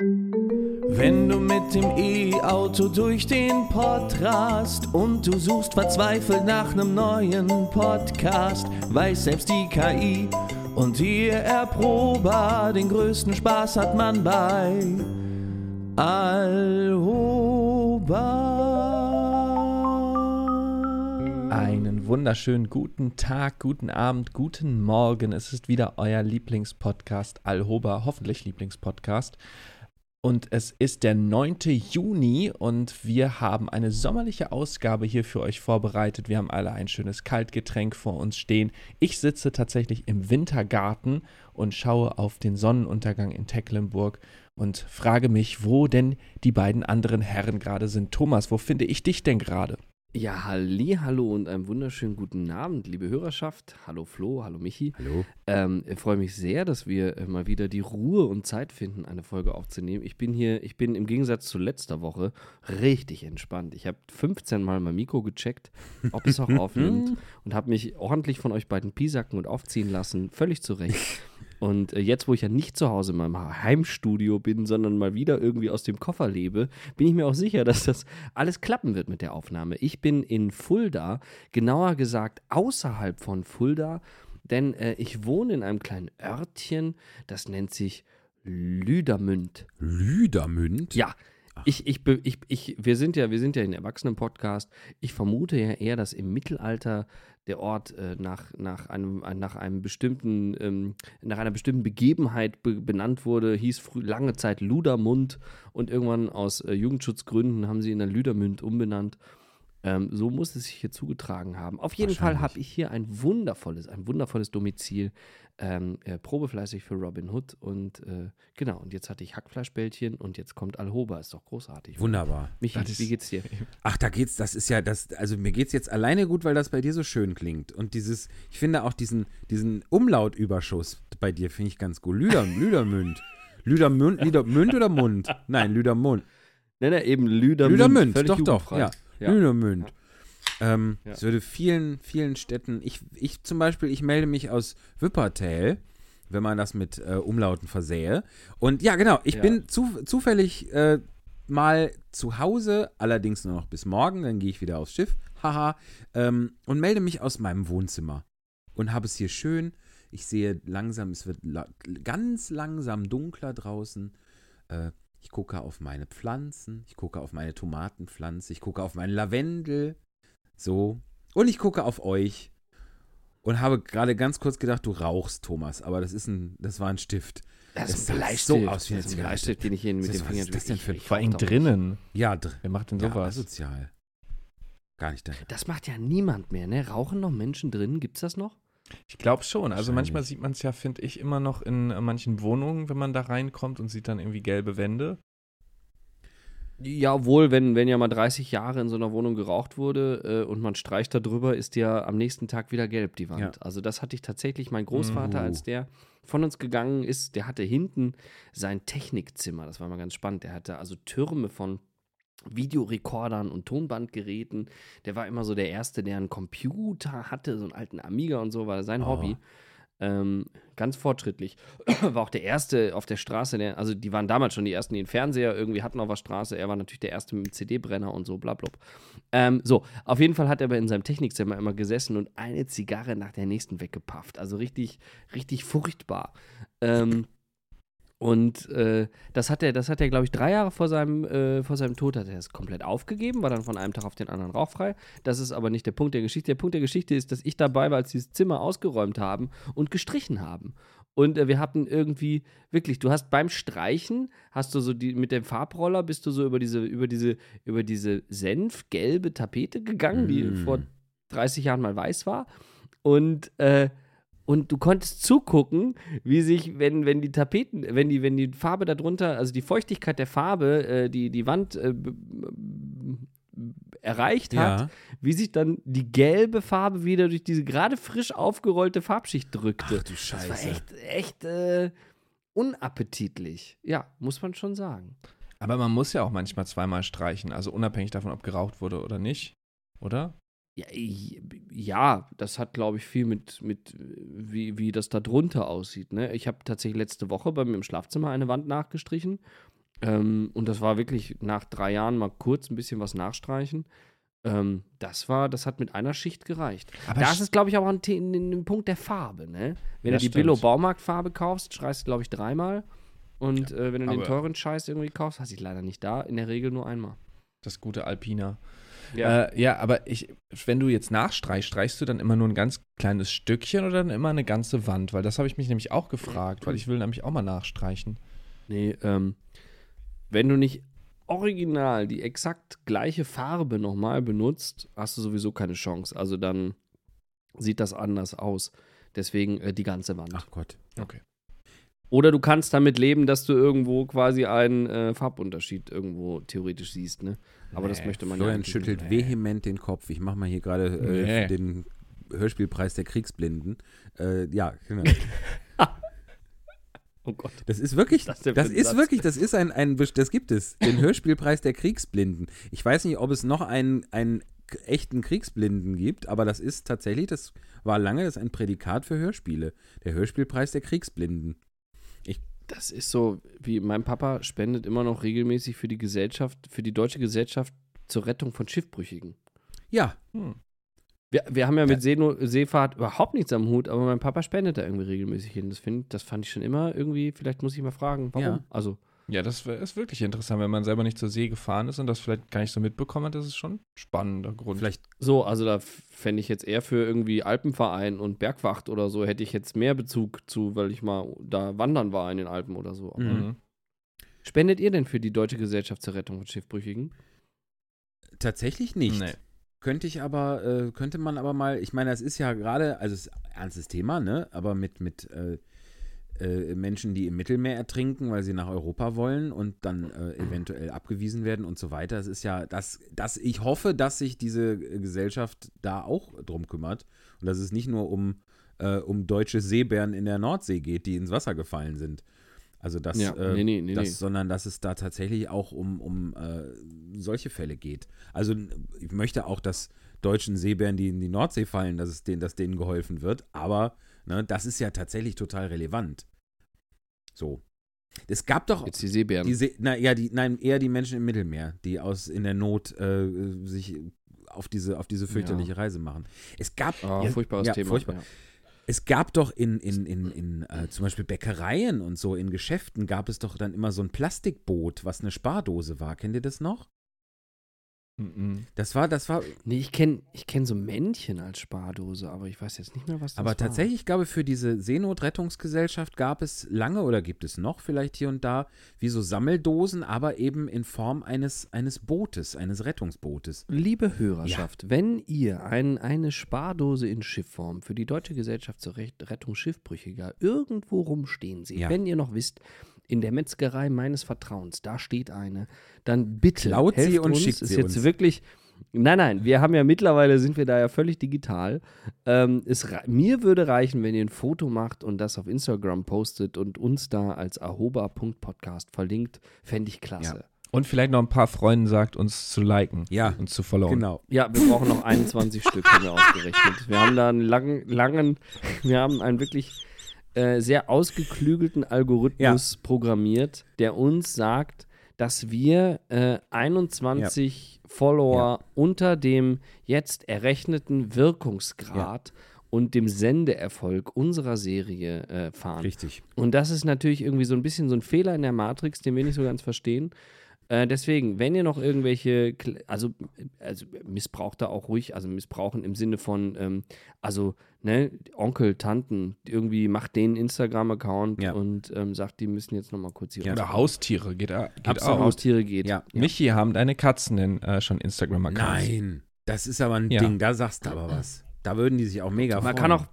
Wenn du mit dem E-Auto durch den Pott rast und du suchst verzweifelt nach nem neuen Podcast, weiß selbst die KI und ihr Erprober, den größten Spaß hat man bei Alhoba. Einen wunderschönen guten Tag, guten Abend, guten Morgen. Es ist wieder euer Lieblingspodcast Alhoba, hoffentlich Lieblingspodcast. Und es ist der 9. Juni und wir haben eine sommerliche Ausgabe hier für euch vorbereitet. Wir haben alle ein schönes Kaltgetränk vor uns stehen. Ich sitze tatsächlich im Wintergarten und schaue auf den Sonnenuntergang in Tecklenburg und frage mich, wo denn die beiden anderen Herren gerade sind. Thomas, wo finde ich dich denn gerade? Ja, halli, hallo und einen wunderschönen guten Abend, liebe Hörerschaft. Hallo Flo, hallo Michi. Hallo. Ähm, ich freue mich sehr, dass wir äh, mal wieder die Ruhe und Zeit finden, eine Folge aufzunehmen. Ich bin hier, ich bin im Gegensatz zu letzter Woche richtig entspannt. Ich habe 15 Mal mein Mikro gecheckt, ob es auch aufnimmt und habe mich ordentlich von euch beiden piesacken und aufziehen lassen. Völlig zu Recht. Und äh, jetzt, wo ich ja nicht zu Hause in meinem Heimstudio bin, sondern mal wieder irgendwie aus dem Koffer lebe, bin ich mir auch sicher, dass das alles klappen wird mit der Aufnahme. Ich bin in Fulda, genauer gesagt außerhalb von Fulda, denn äh, ich wohne in einem kleinen Örtchen, das nennt sich Lüdermünd. Lüdermünd? Ja. Ich, ich, ich, ich, wir sind ja, wir sind ja ein Erwachsenen-Podcast. Ich vermute ja eher, dass im Mittelalter der Ort äh, nach, nach, einem, äh, nach einem bestimmten, ähm, nach einer bestimmten Begebenheit be benannt wurde, hieß früh, lange Zeit Ludermund und irgendwann aus äh, Jugendschutzgründen haben sie in der Lüdermünd umbenannt. Ähm, so muss es sich hier zugetragen haben. Auf jeden Fall habe ich hier ein wundervolles, ein wundervolles Domizil, ähm, äh, probefleißig für Robin Hood und äh, genau, und jetzt hatte ich Hackfleischbällchen und jetzt kommt Alhoba, ist doch großartig. Wunderbar. Michi, ist- wie geht's dir? Ach, da geht's, das ist ja das, also mir geht's jetzt alleine gut, weil das bei dir so schön klingt. Und dieses, ich finde auch diesen, diesen Umlautüberschuss bei dir finde ich ganz gut. Lüder, Lüdermünd. Lüdermünd, Lüdermünd oder Mund? Nein, Lüdermund. Nein, nein, eben Lüdermünd. Lüdermünd, doch, doch, jugendfrei. Ja. Ja. Lüdermünd. Ähm, Ja. Es würde vielen, vielen Städten, ich, ich zum Beispiel, ich melde mich aus Wippertal, wenn man das mit äh, Umlauten versähe. Und ja, genau, ich bin zu, zufällig äh, mal zu Hause, allerdings nur noch bis morgen, dann gehe ich wieder aufs Schiff, haha, ähm, und melde mich aus meinem Wohnzimmer. Und habe es hier schön. Ich sehe langsam, es wird la ganz langsam dunkler draußen. Äh, ich gucke auf meine Pflanzen, ich gucke auf meine Tomatenpflanze, ich gucke auf meinen Lavendel. So. Und ich gucke auf euch. Und habe gerade ganz kurz gedacht, du rauchst, Thomas. Aber das ist ein, das war ein Stift. Das ist sah ein Bleistift. so aus wie eine das ist ein Zigarette. Bleistift, den ich hier mit Was den ist- was ist das denn für ein- Vor allem drinnen. Ja, dr Wer macht denn ja sowas? asozial. Gar nicht nicht. Das macht ja niemand mehr, ne? Rauchen noch Menschen drin? Gibt's das noch? Ich glaube schon. Also manchmal sieht man es ja, finde ich, immer noch in äh, manchen Wohnungen, wenn man da reinkommt und sieht dann irgendwie gelbe Wände. Ja, wohl, wenn, wenn ja mal 30 Jahre in so einer Wohnung geraucht wurde äh, und man streicht da drüber, ist ja am nächsten Tag wieder gelb, die Wand. Ja. Also das hatte ich tatsächlich, mein Großvater, Uh. als der von uns gegangen ist, der hatte hinten sein Technikzimmer, das war mal ganz spannend, der hatte also Türme von Videorekordern und Tonbandgeräten. Der war immer so der Erste, der einen Computer hatte, so einen alten Amiga und so, war sein Oh. Hobby. Ähm, ganz fortschrittlich. War auch der Erste auf der Straße, der, also die waren damals schon die Ersten, die einen Fernseher irgendwie hatten auf der Straße. Er war natürlich der Erste mit dem CD-Brenner und so, bla, bla. Ähm, so, auf jeden Fall hat er aber in seinem Technikzimmer immer gesessen und eine Zigarre nach der nächsten weggepafft. Also richtig, richtig furchtbar. Ähm, und äh, das hat er, das hat er, glaube ich, drei Jahre vor seinem, äh, vor seinem Tod hat er es komplett aufgegeben, war dann von einem Tag auf den anderen rauchfrei. Das ist aber nicht der Punkt der Geschichte. Der Punkt der Geschichte ist, dass ich dabei war, als sie das Zimmer ausgeräumt haben und gestrichen haben. Und äh, wir hatten irgendwie, wirklich, du hast beim Streichen, hast du so die, mit dem Farbroller bist du so über diese, über diese, über diese senfgelbe Tapete gegangen, die Mm. vor 30 Jahren mal weiß war. Und, äh, und du konntest zugucken, wie sich, wenn, wenn die Tapeten, wenn die, wenn die Farbe darunter, also die Feuchtigkeit der Farbe, äh, die, die Wand äh, erreicht hat, Ja. wie sich dann die gelbe Farbe wieder durch diese gerade frisch aufgerollte Farbschicht drückte. Ach du das war Scheiße. echt, echt äh, unappetitlich. Ja, muss man schon sagen. Aber man muss ja auch manchmal zweimal streichen, also unabhängig davon, ob geraucht wurde oder nicht. Oder? Ja, ja das hat, glaube ich, viel mit, mit wie, wie das da drunter aussieht. Ne? Ich habe tatsächlich letzte Woche bei mir im Schlafzimmer eine Wand nachgestrichen Ähm, und das war wirklich nach drei Jahren mal kurz ein bisschen was nachstreichen. Ähm, das war, das hat mit einer Schicht gereicht. Aber das ist, glaube ich, aber ein, ein, ein Punkt der Farbe, ne? Wenn Ja, du die stimmt. Billo-Baumarktfarbe kaufst, schreist du, glaube ich, dreimal. Und äh, wenn du den teuren Scheiß irgendwie kaufst, hast du leider nicht da, in der Regel nur einmal. Das gute Alpina. Ja. Äh, ja, aber ich, wenn du jetzt nachstreichst, streichst du dann immer nur ein ganz kleines Stückchen oder dann immer eine ganze Wand? Weil das habe ich mich nämlich auch gefragt, weil ich will nämlich auch mal nachstreichen. Nee, ähm, wenn du nicht original die exakt gleiche Farbe nochmal benutzt, hast du sowieso keine Chance. Also dann sieht das anders aus. Deswegen äh, die ganze Wand. Ach Gott. Okay. Oder du kannst damit leben, dass du irgendwo quasi einen äh, Farbunterschied irgendwo theoretisch siehst, ne? Aber das Nee, möchte man ja Florian eigentlich schüttelt nicht. vehement den Kopf. Ich mache mal hier gerade äh, Nee. den Hörspielpreis der Kriegsblinden. Äh, ja, genau. Oh Gott. Das ist wirklich, Das das, ist Satz. wirklich, das ist ein, ein, das gibt es, den Hörspielpreis der Kriegsblinden. Ich weiß nicht, ob es noch einen, einen echten Kriegsblinden gibt, aber das ist tatsächlich, das war lange, das ist ein Prädikat für Hörspiele. Der Hörspielpreis der Kriegsblinden. Das ist so, wie mein Papa spendet immer noch regelmäßig für die Gesellschaft, für die deutsche Gesellschaft zur Rettung von Schiffbrüchigen. Ja, Hm. Wir, wir haben ja mit Seeno Seefahrt überhaupt nichts am Hut, aber mein Papa spendet da irgendwie regelmäßig hin. Das, find, das fand ich schon immer irgendwie, vielleicht muss ich mal fragen, warum. Ja. Also, Ja, das ist wirklich interessant, wenn man selber nicht zur See gefahren ist und das vielleicht gar nicht so mitbekommen hat. Das ist schon ein spannender Grund. vielleicht, so, also da fände ich jetzt eher für irgendwie Alpenverein und Bergwacht oder so, hätte ich jetzt mehr Bezug zu, weil ich mal da wandern war in den Alpen oder so. Aber Mhm. Mhm. Spendet ihr denn für die Deutsche Gesellschaft zur Rettung von Schiffbrüchigen? tatsächlich nicht. Nee. Könnte ich aber, äh, könnte man aber mal, ich meine, das ist ja gerade, also es ist ein ernstes Thema, ne? Aber mit, mit äh, äh, Menschen, die im Mittelmeer ertrinken, weil sie nach Europa wollen und dann äh, eventuell abgewiesen werden und so weiter. Es ist ja, das, das, ich hoffe, dass sich diese äh, Gesellschaft da auch drum kümmert und dass es nicht nur um, äh, um deutsche Seebären in der Nordsee geht, die ins Wasser gefallen sind. Also das, Ja, äh, nee, nee, nee, das sondern dass es da tatsächlich auch um, um solche Fälle geht. Also ich möchte auch, dass deutschen Seebären, die in die Nordsee fallen, dass es denen, dass denen geholfen wird, aber ne, das ist ja tatsächlich total relevant. So. Es gab doch Jetzt die Seebären. die See, na, ja, die, nein, eher die Menschen im Mittelmeer, die aus in der Not äh, sich auf diese, auf diese fürchterliche Reise machen. Es gab Ah, ja, furchtbares ja, Thema. Furchtbar. Ja. Es gab doch in, in, in, in äh, zum Beispiel Bäckereien und so, in Geschäften gab es doch dann immer so ein Plastikboot, was eine Spardose war. Kennt ihr das noch? Mhm. Das war, das war, Nee, ich kenne ich kenn so Männchen als Spardose, aber ich weiß jetzt nicht mehr, was das aber war. tatsächlich, ich glaube, für diese Seenotrettungsgesellschaft gab es lange oder gibt es noch vielleicht hier und da wie so Sammeldosen, aber eben in Form eines, eines Bootes, eines Rettungsbootes. Liebe Hörerschaft, wenn ihr ein, eine Spardose in Schiffform für die Deutsche Gesellschaft zur Rettung Schiffbrüchiger irgendwo rumstehen seht, Ja. wenn ihr noch wisst, in der Metzgerei meines Vertrauens, da steht eine, dann bitte Klaut sie helft und uns. schickt ist sie jetzt uns. wirklich Nein, nein, wir haben ja mittlerweile sind wir da ja völlig digital. Ähm, es, mir würde reichen, wenn ihr ein Foto macht und das auf Instagram postet und uns da als ahoba.podcast verlinkt, fände ich klasse. Und vielleicht noch ein paar Freunden sagt, uns zu liken Ja, und zu followen. genau. Ja, wir brauchen noch 21 Stück, haben wir ausgerechnet. Wir haben da einen langen, langen, wir haben einen wirklich äh, sehr ausgeklügelten Algorithmus programmiert, der uns sagt, dass wir äh, 21 Follower unter dem jetzt errechneten Wirkungsgrad und dem Sendeerfolg unserer Serie äh, fahren. Richtig. Und das ist natürlich irgendwie so ein bisschen so ein Fehler in der Matrix, den wir nicht so ganz verstehen. Äh, deswegen, wenn ihr noch irgendwelche, also, also missbraucht da auch ruhig, also missbrauchen im Sinne von, ähm, also, ne, Onkel, Tanten, irgendwie macht den Instagram-Account Ja. und ähm, sagt, die müssen jetzt nochmal kurz hier Ja. Oder Haustiere geht, geht Absolut. auch. Haustiere geht. Ja. Michi haben deine Katzen denn äh, schon Instagram-Accounts? Nein, das ist aber ein Ja. Ding, da sagst du aber was. Da würden die sich auch mega Man freuen. kann auch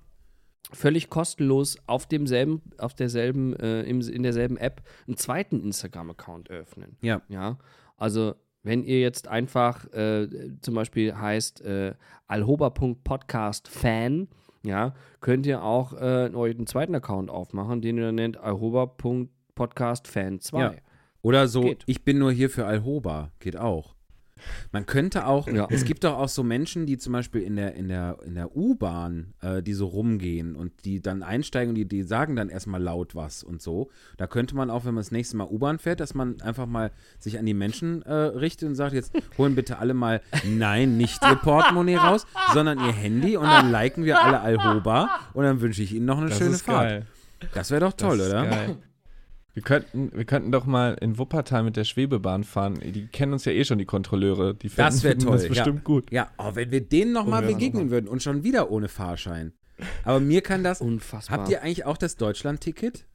völlig kostenlos auf demselben, auf derselben, äh, im, in derselben App einen zweiten Instagram-Account öffnen. Ja. Ja. Also, wenn ihr jetzt einfach äh, zum Beispiel heißt äh, alhoba.podcast-fan, ja, könnt ihr auch äh, euch einen zweiten Account aufmachen, den ihr dann nennt alhoba.podcast-fan2. Ja. Oder so, Geht. ich bin nur hier für Alhoba, geht auch. Man könnte auch, Ja. es gibt doch auch so Menschen, die zum Beispiel in der, in der, in der U-Bahn, äh, die so rumgehen und die dann einsteigen und die, die sagen dann erstmal laut was und so. Da könnte man auch, wenn man das nächste Mal U-Bahn fährt, dass man einfach mal sich an die Menschen äh, richtet und sagt, jetzt holen bitte alle mal, nein, nicht ihr Portemonnaie raus, sondern ihr Handy und dann liken wir alle Alhoba und dann wünsche ich Ihnen noch eine Das schöne Fahrt. geil. Das wäre doch toll, das ist oder? Geil. Wir könnten, wir könnten doch mal in Wuppertal mit der Schwebebahn fahren. Die kennen uns ja eh schon, die Kontrolleure. Die Das wär finden toll, Das bestimmt ja. gut. Ja, oh, wenn wir denen nochmal begegnen noch würden und schon wieder ohne Fahrschein. Aber mir kann das. Unfassbar. Habt ihr eigentlich auch das Deutschland-Ticket?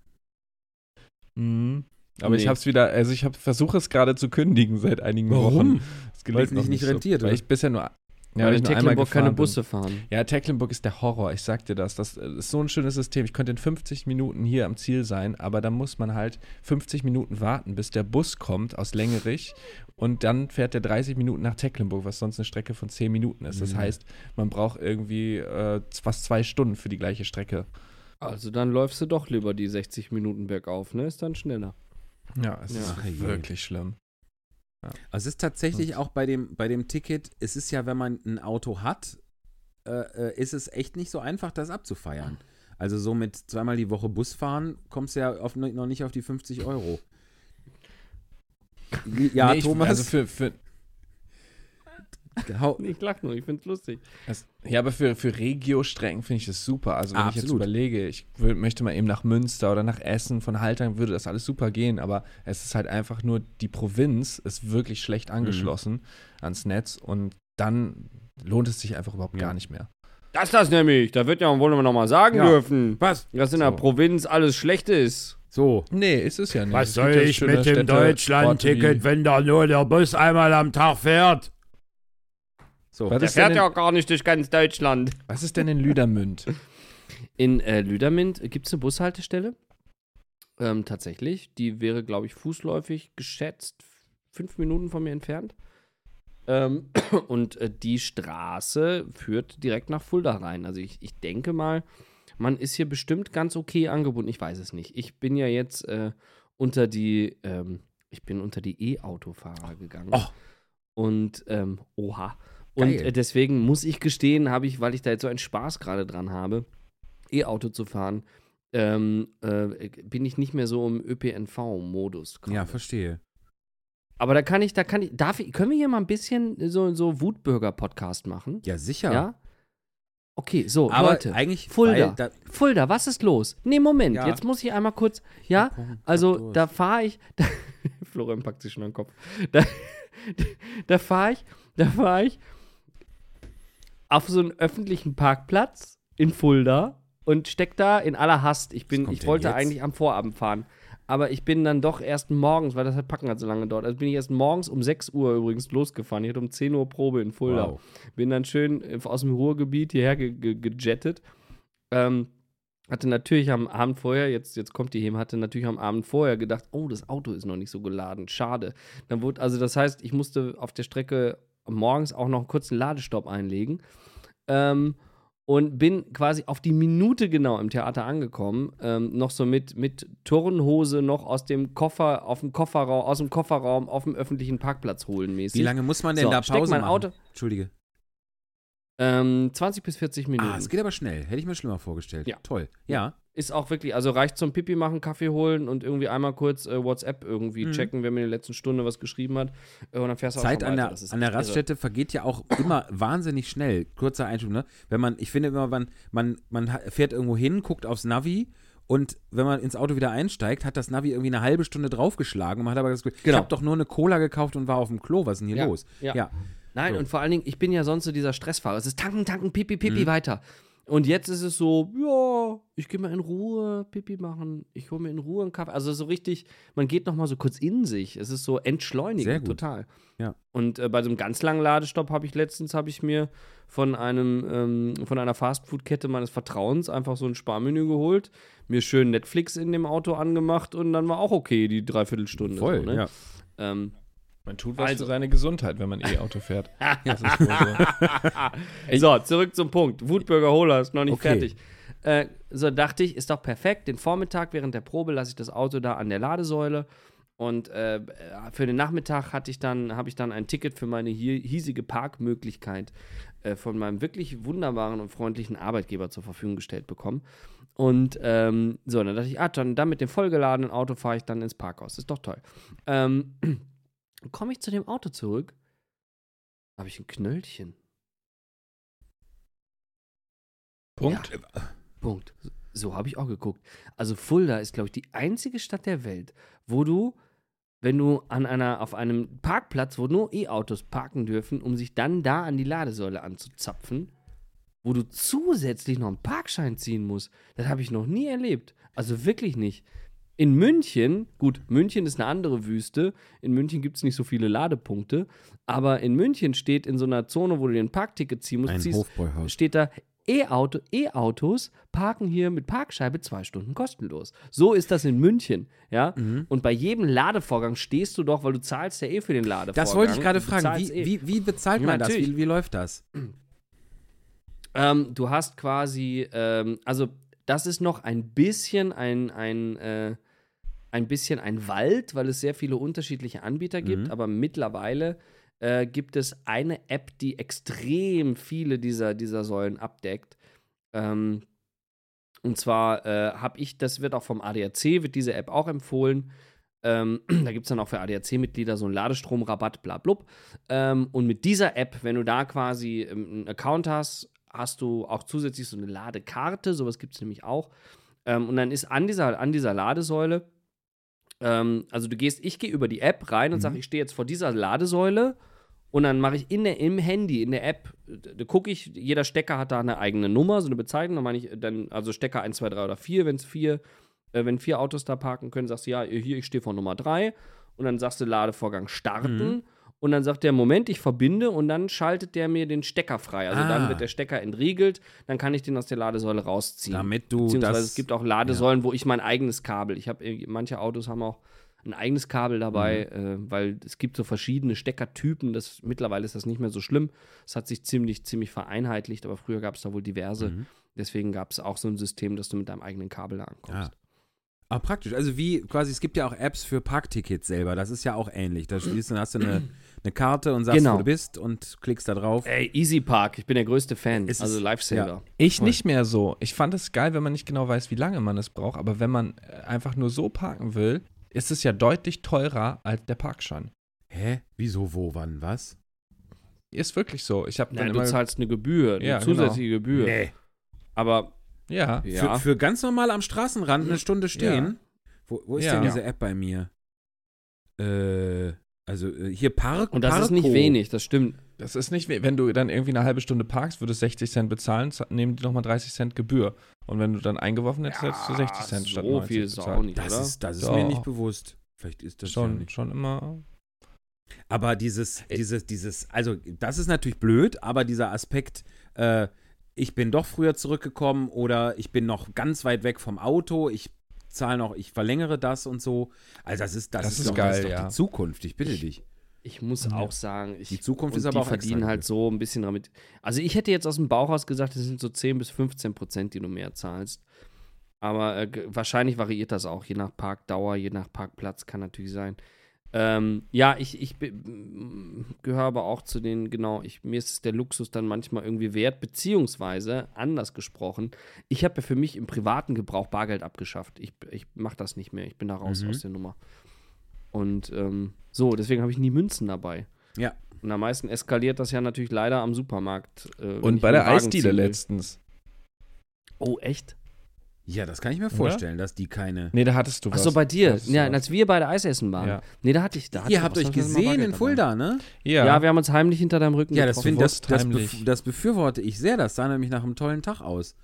Mhm. Aber ich Nee. habe es wieder, also ich versuche es gerade zu kündigen seit einigen Wochen. Es gelingt Weil es nicht- nicht so. rentiert, Weil oder? ich bisher nur, ja, weil in Tecklenburg keine. Busse fahren. Ja, Tecklenburg ist der Horror, ich sag dir das. Das ist so ein schönes System. Ich könnte in 50 Minuten hier am Ziel sein, aber da muss man halt 50 Minuten warten, bis der Bus kommt aus Längerich und dann fährt der 30 Minuten nach Tecklenburg, was sonst eine Strecke von 10 Minuten ist. Das Mhm. heißt, man braucht irgendwie äh, fast zwei Stunden für die gleiche Strecke. Also dann läufst du doch lieber die 60 Minuten bergauf, ne? Ist dann schneller. Ja, es Ja. ist Ach wirklich schlimm. Also es ist tatsächlich auch bei dem, bei dem Ticket, es ist ja, wenn man ein Auto hat, äh, äh, ist es echt nicht so einfach, das abzufeiern. Also so mit zweimal die Woche Bus fahren, kommst du ja auf, noch nicht auf die 50 Euro. Ja, Nee, ich, Thomas. Also für, für, Ich lach nur, ich find's lustig. Es, ja, aber für, für Regio-Strecken finde ich das super. Also wenn Ah, ich jetzt überlege, ich will, möchte mal eben nach Münster oder nach Essen von Haltern, würde das alles super gehen, aber es ist halt einfach nur, die Provinz ist wirklich Mhm. schlecht angeschlossen ans Netz und dann lohnt es sich einfach überhaupt Ja. gar nicht mehr. Das ist das nämlich. Da wird ja wohl noch mal sagen Ja. dürfen, was? dass in der So. Provinz alles schlecht ist. So. Nee, ist es ja nicht. Was soll ich mit dem Deutschland-Ticket, wenn da nur der Bus einmal am Tag fährt? So. Was Der fährt ja auch gar nicht durch ganz Deutschland. was ist denn in Lüdermünd? In äh, Lüdermind gibt es eine Bushaltestelle. Ähm, tatsächlich. Die wäre, glaube ich, fußläufig geschätzt fünf Minuten von mir entfernt. Ähm, und äh, die Straße führt direkt nach Fulda rein. Also ich, ich denke mal, man ist hier bestimmt ganz okay angebunden. Ich weiß es nicht. Ich bin ja jetzt äh, unter die, ähm, ich bin unter die E-Autofahrer gegangen. Oh. Und, ähm, oha. Und Geil. äh, deswegen muss ich gestehen, habe ich, weil ich da jetzt so einen Spaß gerade dran habe, E-Auto zu fahren, ähm, äh, bin ich nicht mehr so im ÖPNV-Modus. Ja, verstehe. Aber da kann ich, da kann ich, darf ich, können wir hier mal ein bisschen so, so Wutbürger-Podcast machen? Ja, sicher. Ja? Okay, so, Aber Leute. eigentlich, Fulda. da, Fulda, was ist los? Nee, Moment, Ja. jetzt muss ich einmal kurz, ja, also da fahre ich, da, Florian packt sich schon den Kopf, da, da fahre ich, da fahre ich auf so einen öffentlichen Parkplatz in Fulda und steck da in aller Hast. Ich bin, ich wollte jetzt? eigentlich am Vorabend fahren, aber ich bin dann doch erst morgens, weil das halt Packen hat so lange dauert, also bin ich erst morgens um 6 Uhr übrigens losgefahren. Ich hatte um 10 Uhr Probe in Fulda. Wow. Bin dann schön äh, aus dem Ruhrgebiet hierher ge ge gejettet. Ähm, hatte natürlich am Abend vorher, jetzt, jetzt kommt die Hem, hatte natürlich am Abend vorher gedacht, oh, das Auto ist noch nicht so geladen, schade. Dann wurde, also das heißt, ich musste auf der Strecke morgens auch noch einen kurzen Ladestopp einlegen. Ähm, und bin quasi auf die Minute genau im Theater angekommen, ähm, noch so mit, mit Turnhose noch aus dem Koffer, auf dem Kofferraum, aus dem Kofferraum auf dem öffentlichen Parkplatz holen mäßig. Wie lange muss man denn So, da Pause mein machen? Auto- Entschuldige. Ähm, 20 bis 40 Minuten. Ah, es geht aber schnell. Hätte ich mir schlimmer vorgestellt. Ja. Toll. Ja. Ist auch wirklich, also reicht zum Pipi machen, Kaffee holen und irgendwie einmal kurz äh, WhatsApp irgendwie Mhm. checken, wer mir in der letzten Stunde was geschrieben hat. Äh, und dann fährst du auch Zeit schon an weiter. der, Das ist an der irre. Raststätte vergeht ja auch immer wahnsinnig schnell. Kurzer Einschub, ne? Wenn man, ich finde immer, man, man, man fährt irgendwo hin, guckt aufs Navi und wenn man ins Auto wieder einsteigt, hat das Navi irgendwie eine halbe Stunde draufgeschlagen und man hat aber das Gefühl, ich Genau. habe doch nur eine Cola gekauft und war auf dem Klo, was ist denn hier Ja, los? ja. Nein, So. und vor allen Dingen, ich bin ja sonst so dieser Stressfahrer. Es ist tanken, tanken, pipi, pipi, Mhm. weiter. Und jetzt ist es so, ja, ich gehe mal in Ruhe Pipi machen, ich hole mir in Ruhe einen Kaffee. Also so richtig, man geht noch mal so kurz in sich. Es ist so entschleunigend, total. Ja. Und äh, bei so einem ganz langen Ladestopp habe ich letztens, habe ich mir von einem, ähm, von einer Fastfood-Kette meines Vertrauens einfach so ein Sparmenü geholt, mir schön Netflix in dem Auto angemacht und dann war auch okay, die Dreiviertelstunde. Voll, so, ne? ja. Ähm, Man tut was Also. für seine Gesundheit, wenn man E-Auto fährt. Das ist so. So, zurück zum Punkt. Wutbürger Holer ist noch nicht Okay. fertig. Äh, so dachte ich, ist doch perfekt. Den Vormittag während der Probe lasse ich das Auto da an der Ladesäule Und äh, für den Nachmittag hatte ich dann, habe ich dann ein Ticket für meine hier, hiesige Parkmöglichkeit äh, von meinem wirklich wunderbaren und freundlichen Arbeitgeber zur Verfügung gestellt bekommen. Und ähm, so, dann dachte ich, ah, dann, dann mit dem vollgeladenen Auto fahre ich dann ins Parkhaus. Ist doch toll. Ähm, komme ich zu dem Auto zurück, habe ich ein Knöllchen. Punkt. Punkt. So habe ich auch geguckt. Also Fulda ist, glaube ich, die einzige Stadt der Welt, wo du, wenn du an einer, auf einem Parkplatz, wo nur E-Autos parken dürfen, um sich dann da an die Ladesäule anzuzapfen, wo du zusätzlich noch einen Parkschein ziehen musst. Das habe ich noch nie erlebt. Also wirklich nicht. In München, gut, München ist eine andere Wüste. In München gibt es nicht so viele Ladepunkte. Aber in München steht in so einer Zone, wo du dir ein Parkticket ziehen musst, Ein ziehst, steht da, E-Auto, E-Autos parken hier mit Parkscheibe zwei Stunden kostenlos. So ist das in München, ja. Mhm. Und bei jedem Ladevorgang stehst du doch, weil du zahlst ja eh für den Ladevorgang. Das wollte ich gerade fragen. Wie, eh. wie, wie bezahlt man das? Natürlich. Wie, wie läuft das? Ähm, du hast quasi, ähm, also das ist noch ein bisschen ein, ein, äh, ein bisschen ein Wald, weil es sehr viele unterschiedliche Anbieter gibt, Mhm. aber mittlerweile äh, gibt es eine App, die extrem viele dieser, dieser Säulen abdeckt. Ähm, und zwar äh, habe ich, das wird auch vom ADAC, wird diese App auch empfohlen. Ähm, da gibt es dann auch für ADAC-Mitglieder so einen Ladestromrabatt, bla blub. Ähm, und mit dieser App, wenn du da quasi ähm, einen Account hast, hast du auch zusätzlich so eine Ladekarte, sowas gibt es nämlich auch. Ähm, und dann ist an dieser, an dieser Ladesäule, ähm, also du gehst, ich gehe über die App rein und Mhm. sage, ich stehe jetzt vor dieser Ladesäule und dann mache ich in der, im Handy, in der App, da gucke ich, jeder Stecker hat da eine eigene Nummer, so eine Bezeichnung, dann meine ich dann, also Stecker 1, 2, 3 oder 4, wenn es vier, äh, wenn vier Autos da parken können, sagst du, ja, hier, ich stehe vor Nummer 3 und dann sagst du Ladevorgang starten Mhm. Und dann sagt der, Moment, ich verbinde und dann schaltet der mir den Stecker frei. Also Ah. dann wird der Stecker entriegelt, dann kann ich den aus der Ladesäule rausziehen. Damit du Beziehungsweise das. es gibt auch Ladesäulen, wo ich mein eigenes Kabel, ich habe, manche Autos haben auch ein eigenes Kabel dabei, Mhm. äh, weil es gibt so verschiedene Steckertypen. Das, mittlerweile ist das nicht mehr so schlimm. Es hat sich ziemlich, ziemlich vereinheitlicht, aber früher gab es da wohl diverse. Mhm. Deswegen gab es auch so ein System, dass du mit deinem eigenen Kabel da ankommst. Ah, praktisch. Also wie quasi, es gibt ja auch Apps für Parktickets selber. Das ist ja auch ähnlich. Da schließt, dann hast du eine, eine Karte und sagst, Genau. wo du bist und klickst da drauf. Ey, Easy Park, ich bin der größte Fan. Es also ist- Lifesaver. Ich Voll. nicht mehr so. Ich fand es geil, wenn man nicht genau weiß, wie lange man es braucht, aber wenn man äh, einfach nur so parken will, ist es ja deutlich teurer als der Parkschein. Hä? Wieso, wo, wann, was? Ist wirklich so. Ich habe dann Nein, du immer zahlst eine Gebühr, eine Ja, genau. zusätzliche Gebühr. Nee. Aber ja, ja, Für, für ganz normal am Straßenrand eine Stunde stehen. Wo, wo ist Ja. denn diese App bei mir? Äh, also äh, hier Park. und das ist nicht Parko. wenig, das stimmt. das ist nicht, we- wenn du dann irgendwie eine halbe Stunde parkst, würdest 60 Cent bezahlen, nehmen die nochmal 30 Cent Gebühr. Und wenn du dann eingeworfen hättest, hättest du 60 Cent statt so 90 viel ist auch nicht, Das oder? ist, das ist Doch. mir nicht bewusst. Vielleicht ist das ja Schon, nicht. schon immer. Aber dieses, dieses, dieses, also das ist natürlich blöd, aber dieser Aspekt, äh, ich bin doch früher zurückgekommen oder ich bin noch ganz weit weg vom Auto, ich zahle noch, ich verlängere das und so. Also das ist, das, Das ist, ist doch, das geil, ist doch ja. die Zukunft, ich bitte Ich- dich. Ich muss Ja. auch sagen, ich, Die Zukunft ist aber auch verdienen halt so ein bisschen damit. Also ich hätte jetzt aus dem Bauchhaus gesagt, das sind so 10 bis 15 Prozent, die du mehr zahlst. Aber äh, wahrscheinlich variiert das auch, je nach Parkdauer, je nach Parkplatz, kann natürlich sein. Ähm, ja, ich, ich gehöre aber auch zu den, genau, ich, mir ist der Luxus dann manchmal irgendwie wert, beziehungsweise, anders gesprochen, ich habe ja für mich im privaten Gebrauch Bargeld abgeschafft. Ich, ich mache das nicht mehr, ich bin da raus Mhm. aus der Nummer. Und ähm, so, deswegen habe ich nie Münzen dabei. Ja. Und am meisten eskaliert das ja natürlich leider am Supermarkt. äh, Und bei der Eisdiele letztens. Oh, echt? Ja, das kann ich mir vorstellen, dass die keine. Nee, da hattest du was. Achso, bei dir. Ja, als wir beide Eis essen waren. Ja. Nee, da hatte ich. Da hatte Ihr ich habt was, euch gesehen in. Fulda, ne? Ja, Ja. wir haben uns heimlich hinter deinem Rücken Ja, das finde das, das, heimlich. bef das befürworte ich sehr. Das sah nämlich nach einem tollen Tag aus.